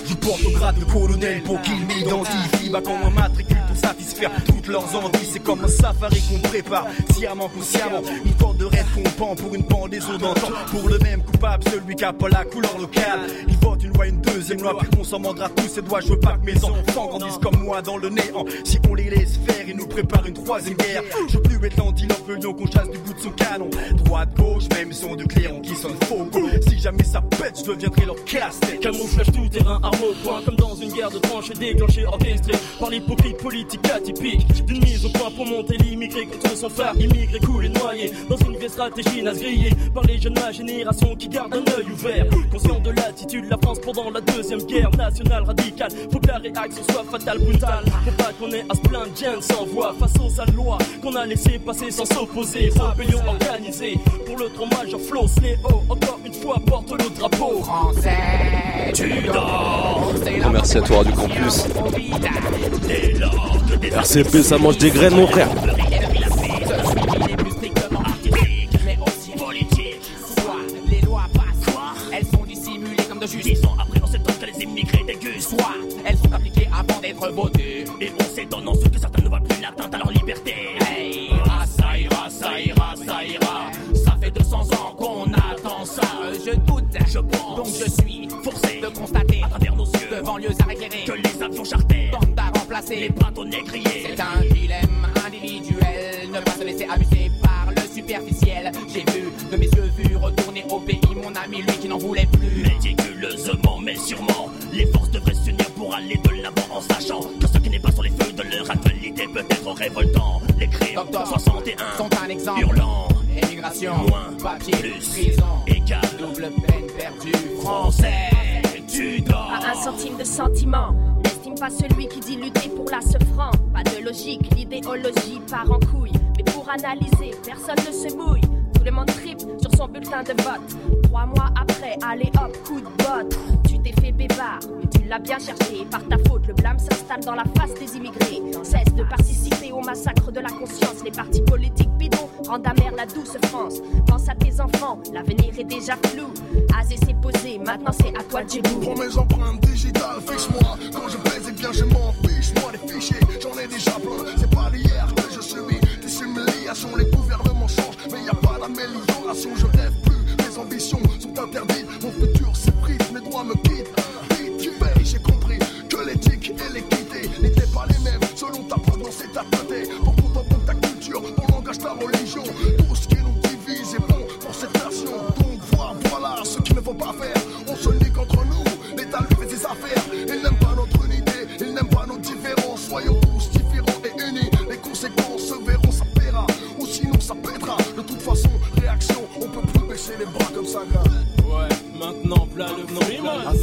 Je porte au grade de colonel pour qu'ils m'identifient. Bah, comme un matricule pour satisfaire toutes leurs envies. C'est comme un safari qu'on prépare, sciemment consciemment. Une corde de rêve qu'on pend pour une pendaison d'antan. Pour le même coupable, celui qui a pas la couleur locale. Il vote une loi, une deuxième loi, puis on s'en mordra tous ses doigts. Je veux pas que mes enfants grandissent comme moi dans le néant. Si on les laisse faire, ils nous préparent une troisième guerre. Je veux plus être l'antilope, qu'on chasse du bout de son canon. Droite, gauche, même son de clairon qui sonne faux. Si jamais ça pète, je deviendrai leur casse-tête. Camouflage tout terrain, arme au point, comme dans une guerre de tranchées déclenchée, orchestrée par l'hypocrite politique atypique. D'une mise au point pour monter l'immigré contre son phare, immigré coulé noyé dans une vieille stratégie naze par les jeunes de ma génération qui gardent un œil ouvert. Conscient de l'attitude de la France pendant la deuxième guerre nationale radicale, faut que la réaction soit fatale, brutale. Faut pas qu'on ait à se plaindre, sans voix face aux sales lois qu'on a laissé passer sans s'opposer. Rébellion organisée pour le trop majeur flow, Sléo, encore une fois porte le drapeau. Français, tu dors. Oh, merci à toi du campus. RCP, ça mange des graines, mon frère. mais aussi politique. Soit les lois passent, elles sont dissimulées comme de justice. après, on s'étonne que les immigrés dégustent. Soit elles sont appliquées avant d'être votées. Et on s'étonne ensuite que certains je pense. Donc je suis forcé de constater à travers nos yeux, devant lieux à éclairer, que les avions chartés tentent à remplacer les bâtonnets grillés. C'est un dilemme individuel. Ne pas se laisser abuser par le superficiel. J'ai vu de mes yeux vus retourner au pays mon ami, lui qui n'en voulait plus. Méticuleusement mais sûrement, les forces devraient s'unir pour aller de l'avant en sachant que ce révoltant. Les crimes Docteur, 61 sont un exemple. Hurlant, Émigration, moins, papier, plus, prison, égal, double peine perdue. français, tu dors. À un centime de sentiment. N'estime pas celui qui dit lutter pour la franc. Pas de logique, l'idéologie part en couille. Mais pour analyser, personne ne se mouille. Sur son bulletin de vote. Trois mois après, allez hop, coup de botte. Tu t'es fait bébard, mais tu l'as bien cherché. Par ta faute, le blâme s'installe dans la face des immigrés. Cesse de participer au massacre de la conscience. Les partis politiques bidons rendent amère la douce France. Pense à tes enfants, l'avenir est déjà flou. Azé s'est posé, maintenant c'est à toi de djebou. Prends mes empreintes digitales, fixe-moi. Quand je baise, eh bien je m'en fiche. Moi, les fichiers, j'en ai déjà plein. C'est pas d'hier que je subis des. Les gouvernements changent, mais y a pas d'amélioration. Je rêve plus, mes ambitions sont interdites. Mon futur s'effrite, mes droits me quittent. Vite, tu payes, j'ai compris que l'éthique et l'équité n'étaient pas les mêmes. Selon ta provenance et ta tête, ton temps, pour ta culture, ton langage, ta religion. Tout ce qui nous divise est bon pour cette nation. Donc voilà, voilà ce qu'il ne faut pas faire. On se nie contre nous, l'État lui fait ses affaires. Il n'aime pas notre unité, il n'aime pas nos différences. Soyons les bras comme ça, gars. Ouais, maintenant, plat le nom.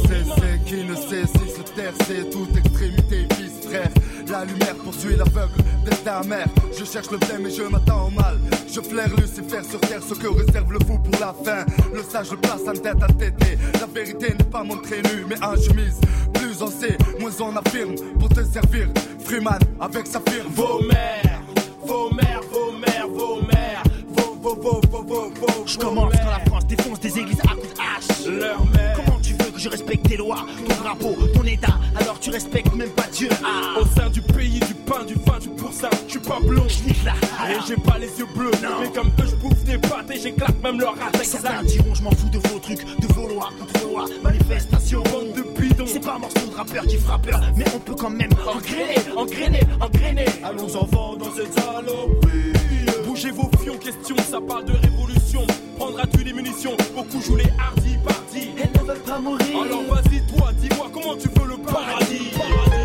Cesser qui ne sait si se taire, c'est toute extrémité vice frère. La lumière poursuit l'aveugle, destin amer. Je cherche le bien mais je m'attends au mal. Je flaire Lucifer sur terre, ce que réserve le fou pour la fin. Le sage le place en tête à tété. La vérité n'est pas montrée nue, mais en chemise. Plus on sait, moins on affirme. Pour te servir, Freeman avec sa firme. Vos mères, vos mères, vos mères, vos mères, Je commence quand la France défonce des églises à coups de hache. Comment tu veux que je respecte tes lois, ton drapeau, ton état, alors tu respectes même pas Dieu. Ah. Au sein du pays, du pain, du vin, du pourcin, je suis pas blond. là. Et j'ai pas les yeux bleus. Mais comme eux, je bouffe des pâtes et j'éclate même leur race Certains diront je m'en fous de vos trucs, de vos lois, contre vos lois, manifestation. Bande de bidons. C'est pas un morceau de rappeur qui frappe peur, mais on peut quand même engrainer, engrainer, engrainer. Allons enfants dans cette saloperie. Bougez vos fions, question, ça parle de révolution. Prendras-tu les munitions? Beaucoup jouent les hardis partis. Elles ne veulent pas mourir. Alors vas-y, toi, dis-moi comment tu veux le paradis.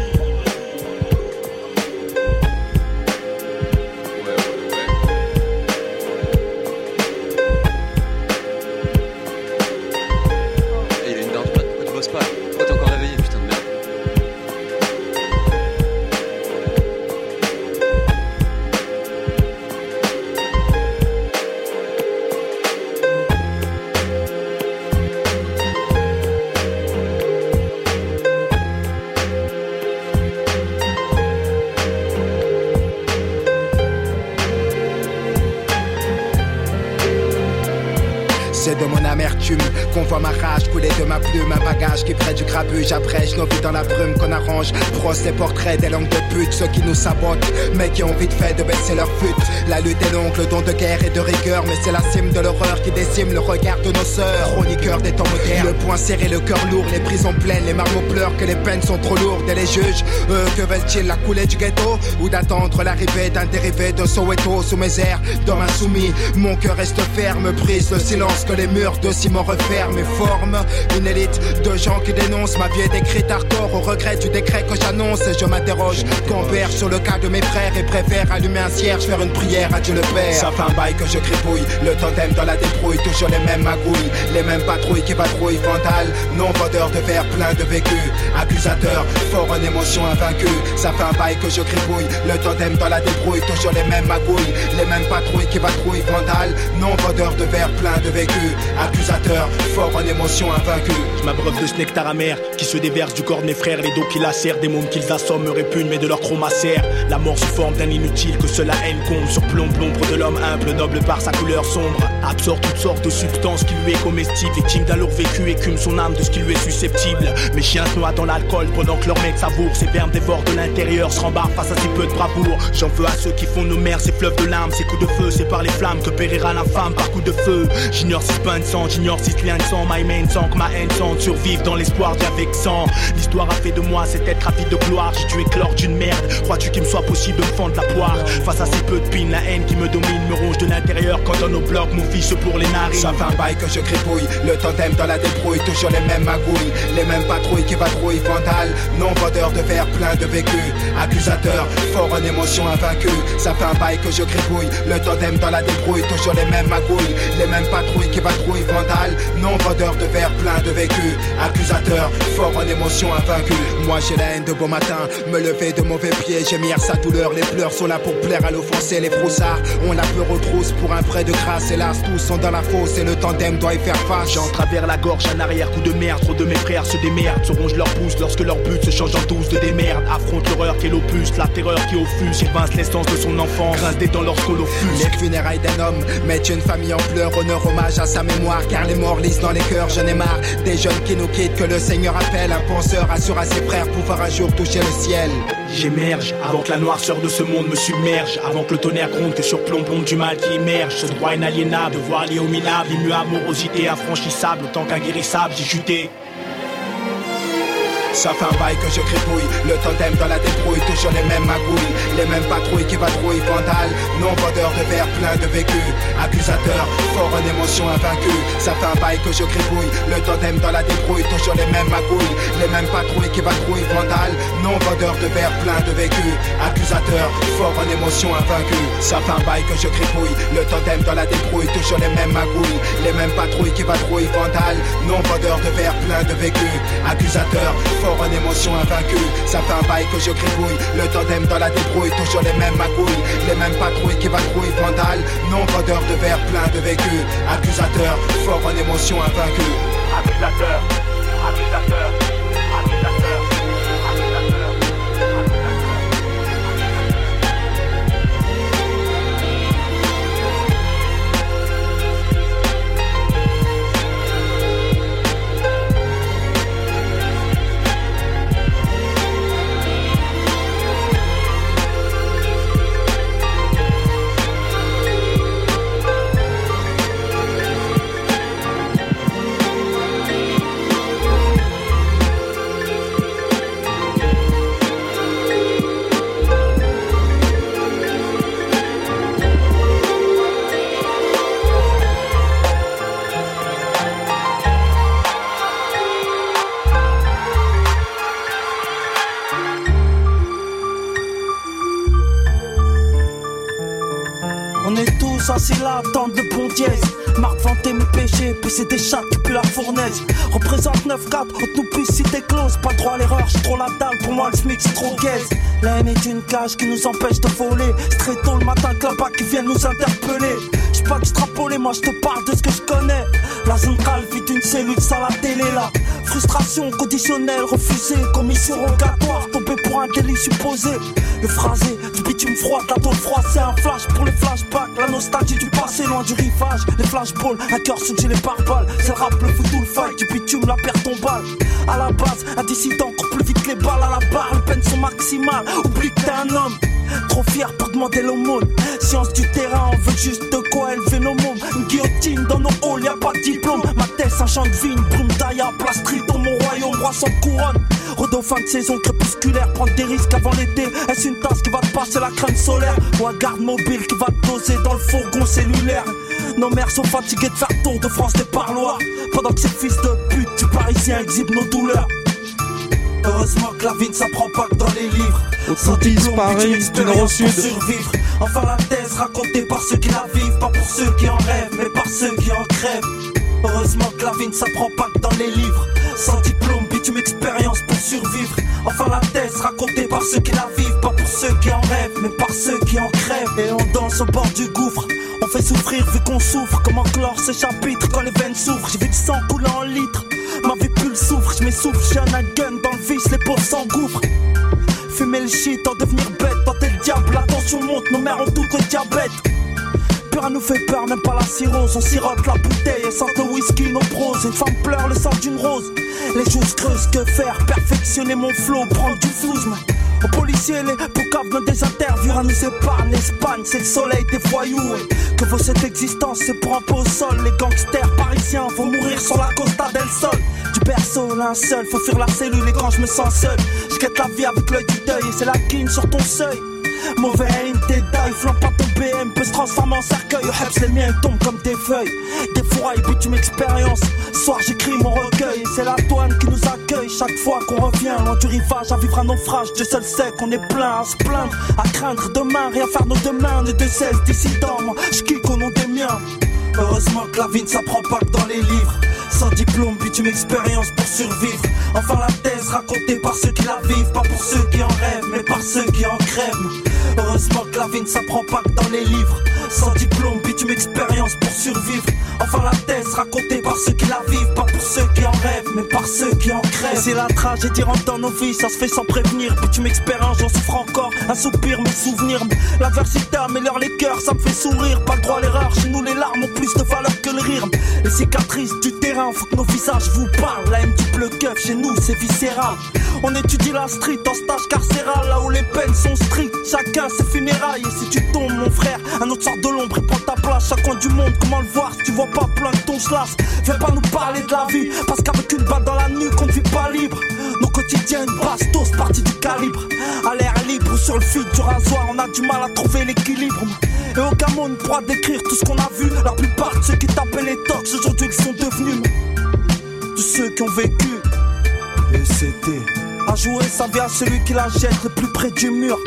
Qu'on voit ma rage couler de ma plume, un bagage qui prête du grabuge. Après, nos vies dans la brume qu'on arrange. Brosse les portraits des langues de pute, ceux qui nous sabotent, mais qui ont vite fait de baisser leur fut. La lutte est longue, le don de guerre et de rigueur, mais c'est la cime de l'horreur qui décime le regard de nos sœurs. Chroniqueurs des temps modernes, le poing serré, le cœur lourd, les prisons pleines, les marmots pleurent que les peines sont trop lourdes et les juges, eux, que veulent-ils la couler du ghetto? Ou d'attendre l'arrivée d'un dérivé de Soweto sous mes airs, d'homme insoumis. Mon cœur reste ferme, brise le silence que les murs de ciment referment et forment une élite de gens qui dénoncent ma vie est décrite hardcore au regret du décret que j'annonce. Et je m'interroge compère sur le cas de mes frères et préfère allumer un cierge faire une prière à Dieu le Père. Ça fait un bail que je crépouille le totem dans la débrouille toujours les mêmes magouilles les mêmes patrouilles qui patrouillent vandales non vendeurs de verre plein de vécu accusateur fort en émotion invaincue. Ça fait un bail que je crépouille le totem dans la débrouille toujours les mêmes magouilles les mêmes patrouilles qui patrouillent vandales non vendeurs de verre plein de vécu accusateur fort en émotion invaincue Je m'abreuve de ce nectar amer qui se déverse du corps de mes frères, les dos qui lacèrent, des mômes qu'ils assomment me répugnent, mais de leur chromacère. La mort sous forme d'un inutile que seule la haine comble, surplombe l'ombre de l'homme humble, noble par sa couleur sombre. Absorbe toutes sortes de substances qui lui est comestible, victime d'un lourd vécu, écume son âme de ce qui lui est susceptible. Mes chiens se noient dans l'alcool pendant que leur mec savoure, ses vermes dévorent de l'intérieur, se rembarbent face à si peu de bravoure. J'en veux à ceux qui font nos mers, ces fleuves de larmes, ces coups de feu, c'est par les flammes que périra l'infâme par coup de feu. J'ignore si ce pain de sang j'ignore si ce lien sang, my main sans que ma haine sente survivre dans l'espoir d'avec sang. L'histoire a fait de moi cet être rapide de gloire. J'ai dû éclore d'une merde. Crois-tu qu'il me soit possible de fendre la poire? Face à ces peu de pines, la haine qui me domine me ronge de l'intérieur quand on nos blocs nous fiche pour les narines. Ça fait un bail que je crépouille, le totem dans la débrouille, toujours les mêmes magouilles, les mêmes patrouilles qui vadrouillent, vandales, non vendeurs de verre plein de vécu, accusateur, fort en émotion invaincu. Ça fait un bail que je crépouille, le totem dans la débrouille, toujours les mêmes magouilles, les mêmes patrouilles qui vadrouillent, vandales, vendeurs de verre plein de vécu, accusateur, fort en émotion invaincu. Moi j'ai la haine de beau matin, me lever de mauvais pieds, gémir sa douleur, les pleurs. Sont là pour plaire à l'offensé, les froussards, on la peur retrousse pour un prêt de grâce, hélas tous sont dans la fosse et le tandem doit y faire face. J'en travers la gorge, un arrière-coup de merde, trop de mes frères se démerdent, se rongent leur pouce lorsque leur but se change en tous de démerde, affrontent l'horreur qui est l'opus, la terreur qui offuse, évince l'essence de son enfant, grince des dents lorsqu'on l'offuse. Les funérailles d'un homme mettent une famille en pleurs, honneur, hommage à sa mémoire, car les morts lisent dans les cœurs, j'en ai marre des jeunes qui nous quittent, que le Seigneur appelle, un penseur assure à ses frères pouvoir un jour toucher le ciel. J'émerge avant que la noirceur de ce monde me submerge, avant que le tonnerre gronde que surplombe du mal qui immerge. Ce droit inaliénable de voir lié au minable, immuable, morosité infranchissable, autant qu'inguérissable, j'ai chuté. Ça fait un bail que je crépouille, le totem dans la débrouille, toujours les mêmes magouilles, les mêmes patrouilles qui vadrouillent, vandales, non vendeurs de verre plein de vécu, accusateur, fort en émotion invaincu. Ça fait un bail que je crépouille, le totem dans la débrouille, toujours les mêmes magouilles, les mêmes patrouilles qui vadrouillent, vandales, non vendeurs de verre plein de vécu, accusateur, fort en émotion invaincu. Ça fait un bail que je crépouille, le totem dans la débrouille, toujours les mêmes magouilles, les mêmes patrouilles qui vadrouillent, vandales, non vendeurs de verre plein de vécu, accusateur, fort en émotion invaincu. Ça fait un bail que je gribouille, le tandem dans la débrouille, toujours les mêmes magouilles, les mêmes patrouilles qui vadrouillent, vandales, non vendeurs de verre plein de vécu, accusateur, fort en émotion invaincu. Accusateur, accusateur. On est tous assis là, attendre le bon dièse. Marc vanter mes péchés, puis c'est des chats qui puent la fournaise. Représente 9-4, haute nous puisse cité close. Pas droit à l'erreur, j'suis trop la dalle, pour moi le SMIC c'est trop gaze. La haine est une cage qui nous empêche de voler. C'est très tôt le matin que qui viennent nous interpeller. J'suis pas extrapolé, moi je te parle de ce que je connais. La centrale vit d'une cellule sans la télé là. Frustration conditionnelle, refusée, commission rogatoire, tombé pour un délit supposé. Le phrasé, du bitume froid, la tôle froid, c'est un flash pour les flashbacks. La nostalgie du passé, loin du rivage. Les flashballs, un cœur sujet les pare-balles. C'est le rap, le foot, tout le fight, du bitume, la perte ton balle. À la base, un dissident court plus les balles à la barre, les peines sont maximales. Oublie que t'es un homme. Trop fier pour demander l'aumône. Science du terrain, on veut juste de quoi élever nos mômes. Une guillotine dans nos halls, y a pas de diplôme. Ma tête, un champ de vie, une brume d'aïa, place dans mon royaume, roi sans couronne. Rodon fin de saison crépusculaire, prendre des risques avant l'été. Est-ce une tasse qui va te passer la crème solaire? Ou un garde mobile qui va te doser dans le fourgon cellulaire? Nos mères sont fatiguées de faire tour de France des parloirs. Pendant que ces fils de pute du parisien exhibent nos douleurs. Heureusement que la vie ne s'apprend pas que dans les livres. Sans diplôme, Paris, du Nord au Sud. survivre. Enfin la thèse racontée par ceux qui la vivent, pas pour ceux qui en rêvent, mais par ceux qui en crèvent. Heureusement que la vie ne s'apprend pas que dans les livres. Sans diplôme, bitume expérience pour survivre. Enfin la thèse racontée par ceux qui la vivent, pas pour ceux qui en rêvent, mais par ceux qui en crèvent. Et on danse au bord du gouffre. On fait souffrir vu qu'on souffre. Comment clore ces chapitres quand les veines s'ouvrent? J'ai vu du sang couler en litres. Ma vie pue le souffre, je m'essouffle, j'ai un gun dans le vice, les pauvres s'engouffrent. Fumer le shit, en devenir bête, tenter le diable, la tension monte, nos mères ont tout le diabète. Rien nous fait peur, même pas la cirrhose. On sirote la bouteille et sent le whisky, nos proses. Une femme pleure le sang d'une rose. Les choses creuses, que faire? Perfectionner mon flow, prendre du flouze. Aux policiers, les poucaves dans des interviews à nous épargnent. Espagne, c'est le soleil des voyous. Que vaut cette existence, c'est pour un peu au sol. Les gangsters parisiens vont mourir sur la Costa del Sol. Du berceau, l'un seul, faut fuir la cellule. Et quand je me sens seul, je guette la vie avec l'œil du deuil. Et c'est la guine sur ton seuil. Mauvais tes dailles, flambe pas BM, peut se transformer en cercueil. Au les miens tombent comme des feuilles. Des fourrailles, bitume expérience. Soir, j'écris mon recueil. C'est la douane qui nous accueille chaque fois qu'on revient. Loin du rivage, à vivre un naufrage. Dieu seul sait qu'on est plein à se plaindre, à craindre demain. Rien faire nos deux mains, ne de cesse dissidents. Moi, j'kick au nom des miens. Heureusement que la vie ne s'apprend pas que dans les livres. Sans diplôme, puis une expérience pour survivre. Enfin la thèse racontée par ceux qui la vivent, pas pour ceux qui en rêvent, mais par ceux qui en crèvent. Heureusement que la vie ne s'apprend pas que dans les livres. Sans diplôme, puis une expérience pour survivre. Enfin la thèse racontée par ceux qui la vivent, pour ceux qui en rêvent, mais par ceux qui en crèvent. C'est la tragédie rentre dans nos vies, ça se fait sans prévenir. Puis tu m'expérience, j'en souffre encore. Un soupir, mes souvenirs. L'adversité améliore les cœurs, ça me fait sourire. Pas le droit à l'erreur, chez nous les larmes ont plus de valeur que le rire. Les cicatrices du terrain, faut que nos visages vous parlent. La haine du bleu chez nous c'est viscéral. On étudie la street en stage carcéral, là où les peines sont strictes. Chacun ses funérailles. Et si tu tombes, mon frère, un autre sort de l'ombre et prend ta place. Chaque coin du monde, comment le voir? Si tu vois pas plein de ton slash Viens pas nous parler de la parce qu'avec une balle dans la nuque, on ne vit pas libre. Nos quotidiens, une bastos, partie du calibre. À l'air libre, sur le fil du rasoir, on a du mal à trouver l'équilibre. Et aucun mot ne pourra décrire tout ce qu'on a vu. La plupart de ceux qui tapaient les tocs, aujourd'hui ils sont devenus. De ceux qui ont vécu. Et c'était. À jouer sa vie à celui qui la jette le plus près du mur.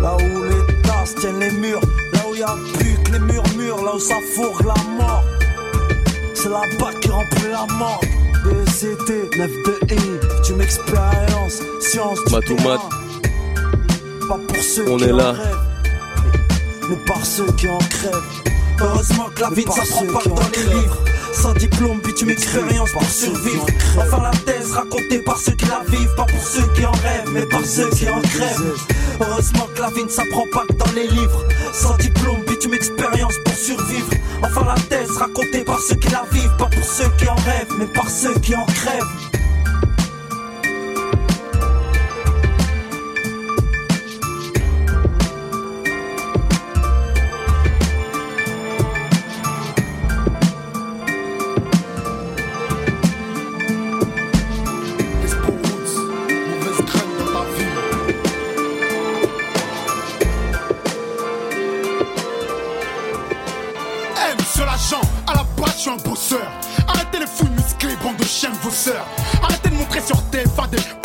Là où les tasses tiennent les murs, là où y a plus que les murmures, là où ça fourre la mort. C'est là-bas qui remplit la mort. DCT, 9 de I, tu m'expérience, science du Matou terrain. mat. Pas pour ceux On qui est en là. rêvent, mais par ceux qui en crèvent. Heureusement que la vie ne s'apprend pas que dans les livres. Sans diplôme, puis tu m'expérience pour survivre. Enfin la thèse racontée par ceux qui la vivent, pas pour ceux qui en rêvent, mais par ceux qui en crèvent. Heureusement que la vie ne s'apprend pas que dans les livres. Sans diplôme, puis tu m'expérience pour survivre. Enfin la thèse racontée par ceux qui la vivent, pas pour ceux qui en rêvent, mais par ceux qui en crèvent.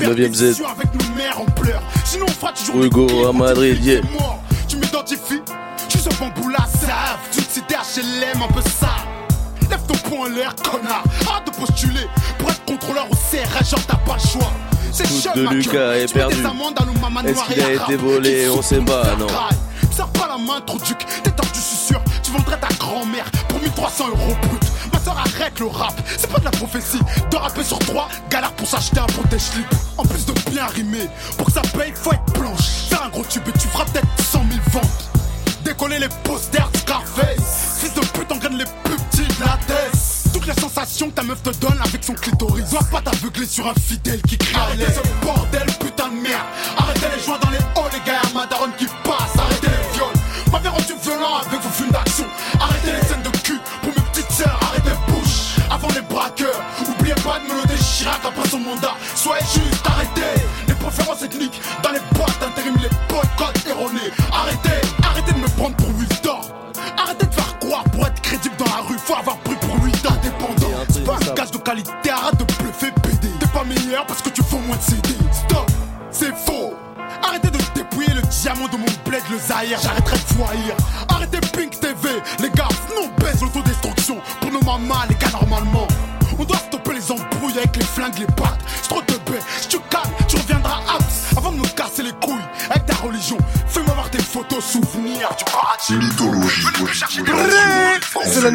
9ème Z. Hugo à Madrid, yeah. Tu m'identifies, je suis un bambou la save. Tu te cédais HLM un peu ça. Lève ton poing en l'air, connard. Arrête de postuler pour être contrôleur au CRS, genre t'as pas le choix. C'est de ma Lucas gueule. est perdu. Est-ce qu'il a été volé On sait pas, non. Serre pas la main, trop duc. T'es tordu, je suis sûr. Tu vendrais ta grand-mère pour 1300 euros plus. Le rap. C'est pas de la prophétie. Deux rapper sur trois, galère pour s'acheter un protège slip. En plus de bien rimer, pour que ça paye, faut être blanche. Faire un gros tube tu feras peut-être 100 000 ventes. Décoller les posters de Scarface. Fils de pute engraine les plus petits de la tête. Toutes les sensations que ta meuf te donne avec son clitoris. Dois pas t'aveugler sur un fidèle qui crie ce bordel,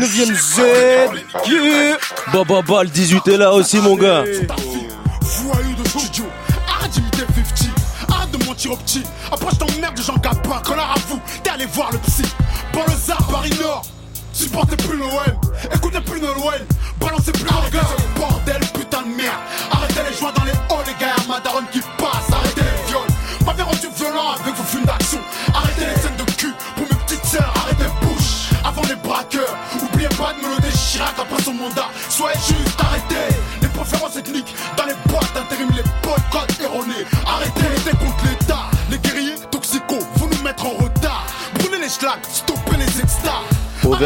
La 9ème Z. Yeah. Bah, le 18 est là aussi, mon gars.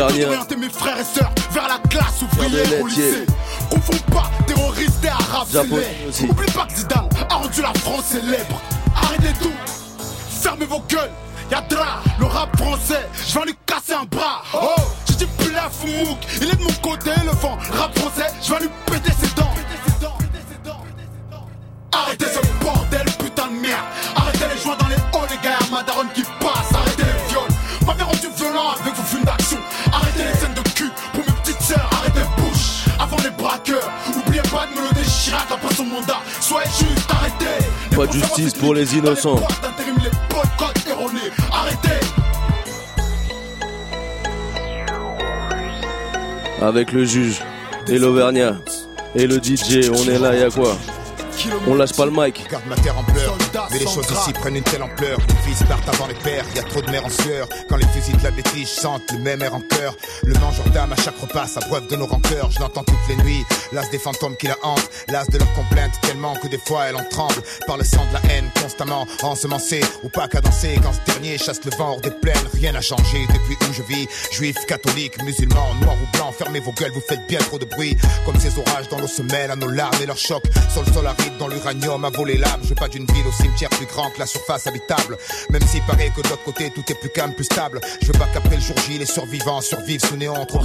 Auvergnat. Arrête d'orienter mes frères et sœurs vers la classe ouvrière au lycée. Confonds pas terroristes et aussi. Oublie pas que Zidane a rendu la France célèbre. Arrêtez tout. Fermez vos gueules. Yadra, le rap français, je vais lui casser un bras. Oh, je dis plus la foumouk, il est de mon côté, le vent. Rap français, je vais lui péter ses dents. Arrêtez ce bordel, putain de merde. Arrêtez les joints dans les halls, les gars, ma daronne qui passe. Arrêtez les viols. M'avez rendu violent avec vos déchirer après son mandat. Soyez juste arrêtez. Les Pas de justice pour les innocents. Avec le juge et l'Auvergnat et le DJ, on est là, y'a quoi? On lâche pas le mic. Regarde ma terre en pleurs. Mais les choses ici prennent une telle ampleur. Les fils partent avant les pères. Y a trop de mères en sueur. Quand les fusils de la bêtise sentent le même air en cœur. Le mangeur d'âme à chaque repas s'abreuve de nos rancœurs. Je l'entends toutes les nuits. L'as des fantômes qui la hantent. L'as de leurs complaintes tellement que des fois elle en tremble. Par le sang de la haine constamment ensemencé. Ou pas cadencé. Quand ce dernier chasse le vent hors des plaines. Rien n'a changé depuis où je vis. Juifs, catholiques, musulmans, noirs ou blancs. Fermez vos gueules, vous faites bien trop de bruit. Comme ces orages dans l'eau se mêlent à nos larmes et leurs chocs. Sur le sol aride dans l'uranium a volé l'âme. Je veux pas d'une ville au cimetière plus grand que la surface habitable. Même s'il paraît que de l'autre côté tout est plus calme, plus stable. Je veux pas qu'après le jour J, les survivants survivent sous néant. Trop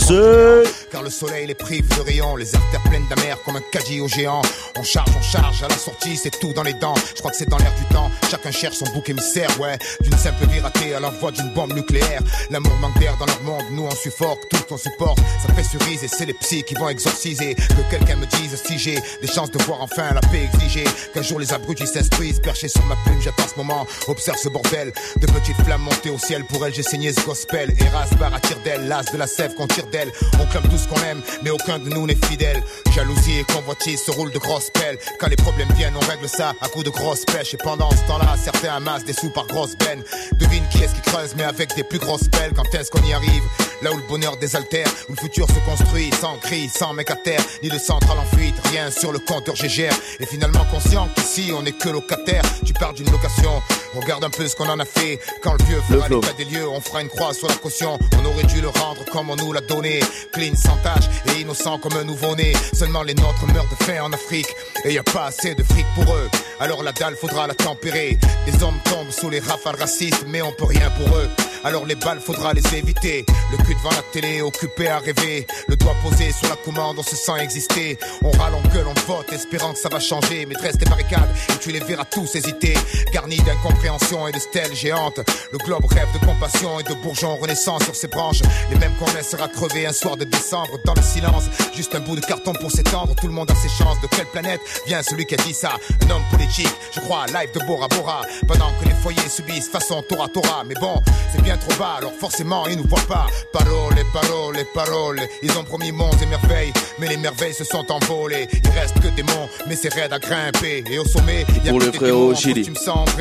car le soleil les prive de rayons, les artères pleines d'amers comme un caddie au géant. On charge, on charge, à la sortie c'est tout dans les dents. Je crois que c'est dans l'air du temps, chacun cherche son bouc émissaire, ouais. D'une simple vie ratée à l'envoi d'une bombe nucléaire. L'amour manque d'air dans leur monde, nous on suffoque, tout on supporte. Ça pressurise et c'est les psys qui vont exorciser. Que quelqu'un me dise si j'ai des chances de voir enfin la paix exigée. Qu'un jour les abrutis s'instruisent, sur ma plume, j'attends ce moment. Observe ce bordel de petites flammes montées au ciel. Pour elle, j'ai saigné ce gospel. Eras, barre à tire d'elle, l'as de la sève qu'on tire d'elle. On clame tout ce qu'on aime, mais aucun de nous n'est fidèle. Jalousie et convoitise se roulent de grosses pelles. Quand les problèmes viennent, on règle ça à coups de grosses pêches. Et pendant ce temps-là, certains amassent des sous par grosses peines. Devine qui est-ce qui creuse, mais avec des plus grosses pelles. Quand est-ce qu'on y arrive? Là où le bonheur désaltère, où le futur se construit sans cri, sans mec à terre, ni de centrale en fuite, rien sur le compteur GGR. Et finalement conscient qu'ici on est que locataire. Tu parles d'une location, regarde un peu ce qu'on en a fait. Quand le vieux fera l'état des lieux, on fera une croix sur la caution. On aurait dû le rendre comme on nous l'a donné. Clean, sans tache et innocent comme un nouveau-né. Seulement les nôtres meurent de faim en Afrique. Et y a pas assez de fric pour eux. Alors la dalle faudra la tempérer. Des hommes tombent sous les rafales racistes, mais on peut rien pour eux. Alors les balles faudra les éviter. Le cul devant la télé, occupé à rêver. Le doigt posé sur la commande, on se sent exister. On râle, on gueule, on vote, espérant que ça va changer. Mais dresse des barricades et tu les verras tous hésiter. Garnis d'incompréhension et de stèles géantes. Le globe rêve de compassion et de bourgeons renaissance sur ses branches. Les mêmes qu'on laissera crever un soir de décembre dans le silence. Juste un bout de carton pour s'étendre. Tout le monde a ses chances. De quelle planète vient celui qui a dit ça? Un homme politique, je crois, live de Bora Bora. Pendant que les foyers subissent façon Tora Tora. Mais bon, c'est bien trop bas, alors forcément ils nous voient pas. Parole, parole, parole. Ils ont promis monts et merveilles, mais les merveilles se sont envolées. Il reste que des monts, mais c'est raide à grimper. Et au sommet, il y a Pour le des frérot Chili.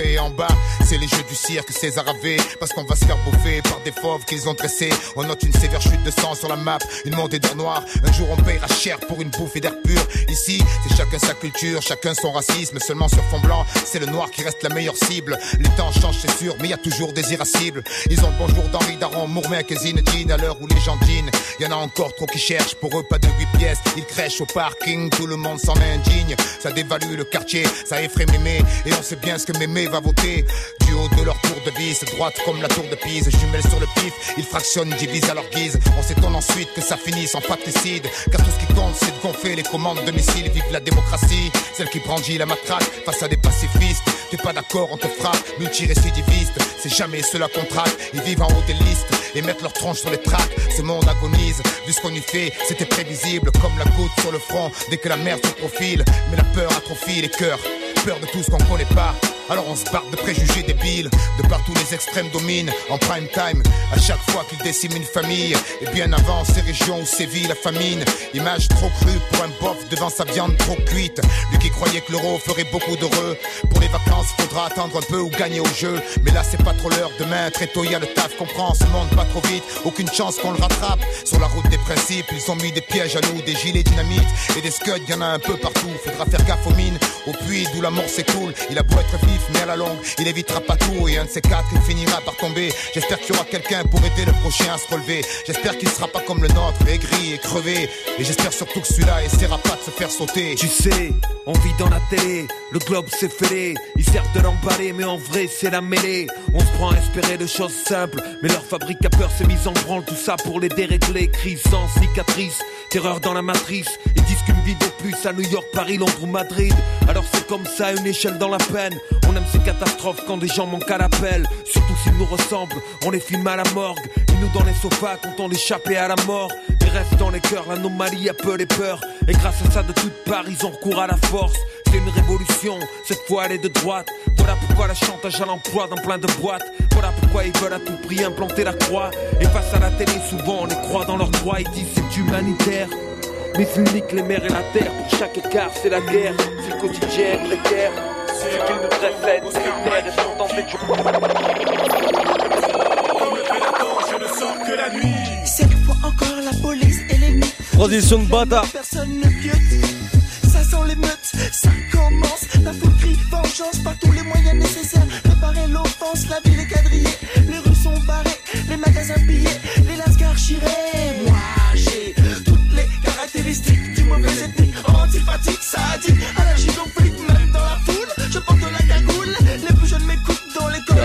et en bas, c'est les jeux du cirque César avait. Parce qu'on va se faire bouffer par des fauves qu'ils ont dressés. On note une sévère chute de sang sur la map, une montée d'air noir. Un jour on payera cher pour une bouffée d'air pur. Ici, c'est chacun sa culture, chacun son racisme. Seulement sur fond blanc, c'est le noir qui reste la meilleure cible. Les temps changent, c'est sûr, mais il y a toujours des irascibles. Ils le bonjour d'Henri Daron, Mourmin, et Zinedine à l'heure où les gens dînent. Y en a encore trop qui cherchent, pour eux pas de 8 pièces. Ils crèchent au parking, tout le monde s'en indigne. Ça dévalue le quartier, ça effraie mémé. Et on sait bien ce que mémé va voter. Du haut de leur tour de vis, droite comme la tour de Pise. Jumelles sur le pif, ils fractionnent, divisent à leur guise. On s'étonne ensuite que ça finisse en fratricide. Car tout ce qui compte, c'est de gonfler les commandes de missiles. Vive la démocratie, celle qui brandit la matraque face à des pacifistes. T'es pas d'accord, on te frappe, multirécidiviste. C'est jamais cela qu'on traque. Ils vivent en haut des listes et mettent leur tronche sur les tracks. Ce monde agonise, vu ce qu'on y fait, c'était prévisible. Comme la goutte sur le front, dès que la merde se profile. Mais la peur atrophie les cœurs, peur de tout ce qu'on connaît pas. Alors on se barre de préjugés débiles, de partout les extrêmes dominent, en prime time, à chaque fois qu'ils déciment une famille, et bien avant ces régions où sévit la famine, image trop crue pour un bof devant sa viande trop cuite, lui qui croyait que l'euro ferait beaucoup d'heureux, pour les vacances faudra attendre un peu ou gagner au jeu, mais là c'est pas trop l'heure, demain très tôt y a le taf, comprend ce monde pas trop vite, aucune chance qu'on le rattrape, sur la route des principes, ils ont mis des pièges à nous, des gilets dynamite, et des scuds, y en a un peu partout, faudra faire gaffe aux mines, au puits d'où la mort s'écoule, il a beau être vif, mais à la longue, il évitera pas tout. Et un de ces quatre, il finira par tomber. J'espère qu'il y aura quelqu'un pour aider le prochain à se relever. J'espère qu'il sera pas comme le nôtre, aigri et crevé. Et j'espère surtout que celui-là essaiera pas de se faire sauter. Tu sais, on vit dans la télé, le globe s'est fêlé. Ils servent de l'emballer, mais en vrai, c'est la mêlée. On se prend à espérer de choses simples, mais leur fabricateur s'est mis en branle. Tout ça pour les dérégler. Crise sans cicatrice, terreur dans la matrice. Ils disent qu'une vie de plus à New York, Paris, Londres ou Madrid. Alors c'est comme ça, à une échelle dans la peine. On aime ces catastrophes quand des gens manquent à l'appel. Surtout s'ils nous ressemblent, on les filme à la morgue. Et nous dans les sofas, on échappait à la mort. Mais reste dans les cœurs, l'anomalie a peu les peurs. Et grâce à ça, de toutes parts, ils ont recours à la force. C'est une révolution, cette fois elle est de droite. Voilà pourquoi la chantage à l'emploi dans plein de boîtes. Voilà pourquoi ils veulent à tout prix implanter la croix. Et face à la télé, souvent on les croit dans leur droit. Ils disent c'est humanitaire. Mais ils niquent les mers et la terre. Pour chaque écart, c'est la guerre. C'est le quotidien précaire. C'est qu'ils nous les en Je ne sors que la nuit. Cette fois encore, la police et l'ennemi. Transition de bâtard. Personne ne piote. Ça sent l'émeute, ça commence. La foule crie vengeance par tous les moyens nécessaires. Préparer l'offense, la ville est quadrillée. Les rues sont barrées, les magasins pillés, les lascars chirés. Moi, j'ai toutes les caractéristiques du mauvais ethnique. Antipathique, sadique,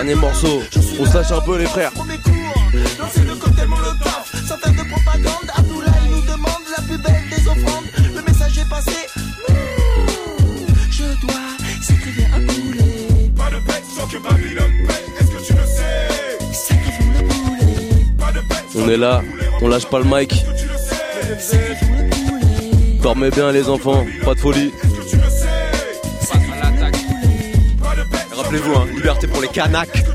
Dernier morceau, on sache un peu les frères. Lancer le cocktail molotov, sans faire de propagande. Abdoulaye nous demande la plus belle des offrandes. Le message est passé. Je dois sacrifier un poulet. Pas de bête sans que Babylone paye, est-ce que tu le sais? Sacrifions le poulet. Pas de bête On est là, on lâche pas le mic. Dormez bien les enfants, pas de folie. Pour les Kanaks.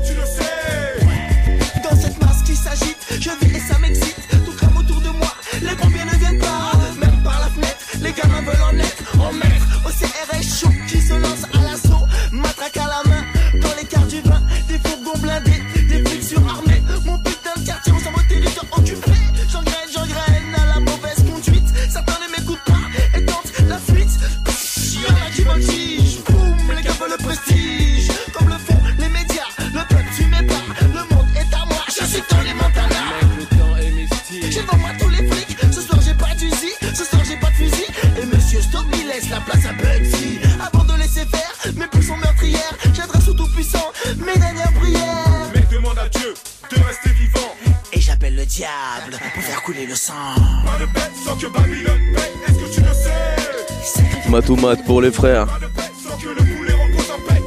Bête sans que le poulet repose en paix.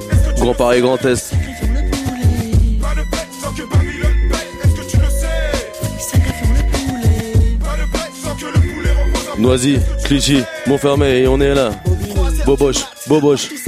Noisy, Clichy, Montfermé et on est là. Boboche, Boboche.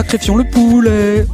Sacrifions le poulet.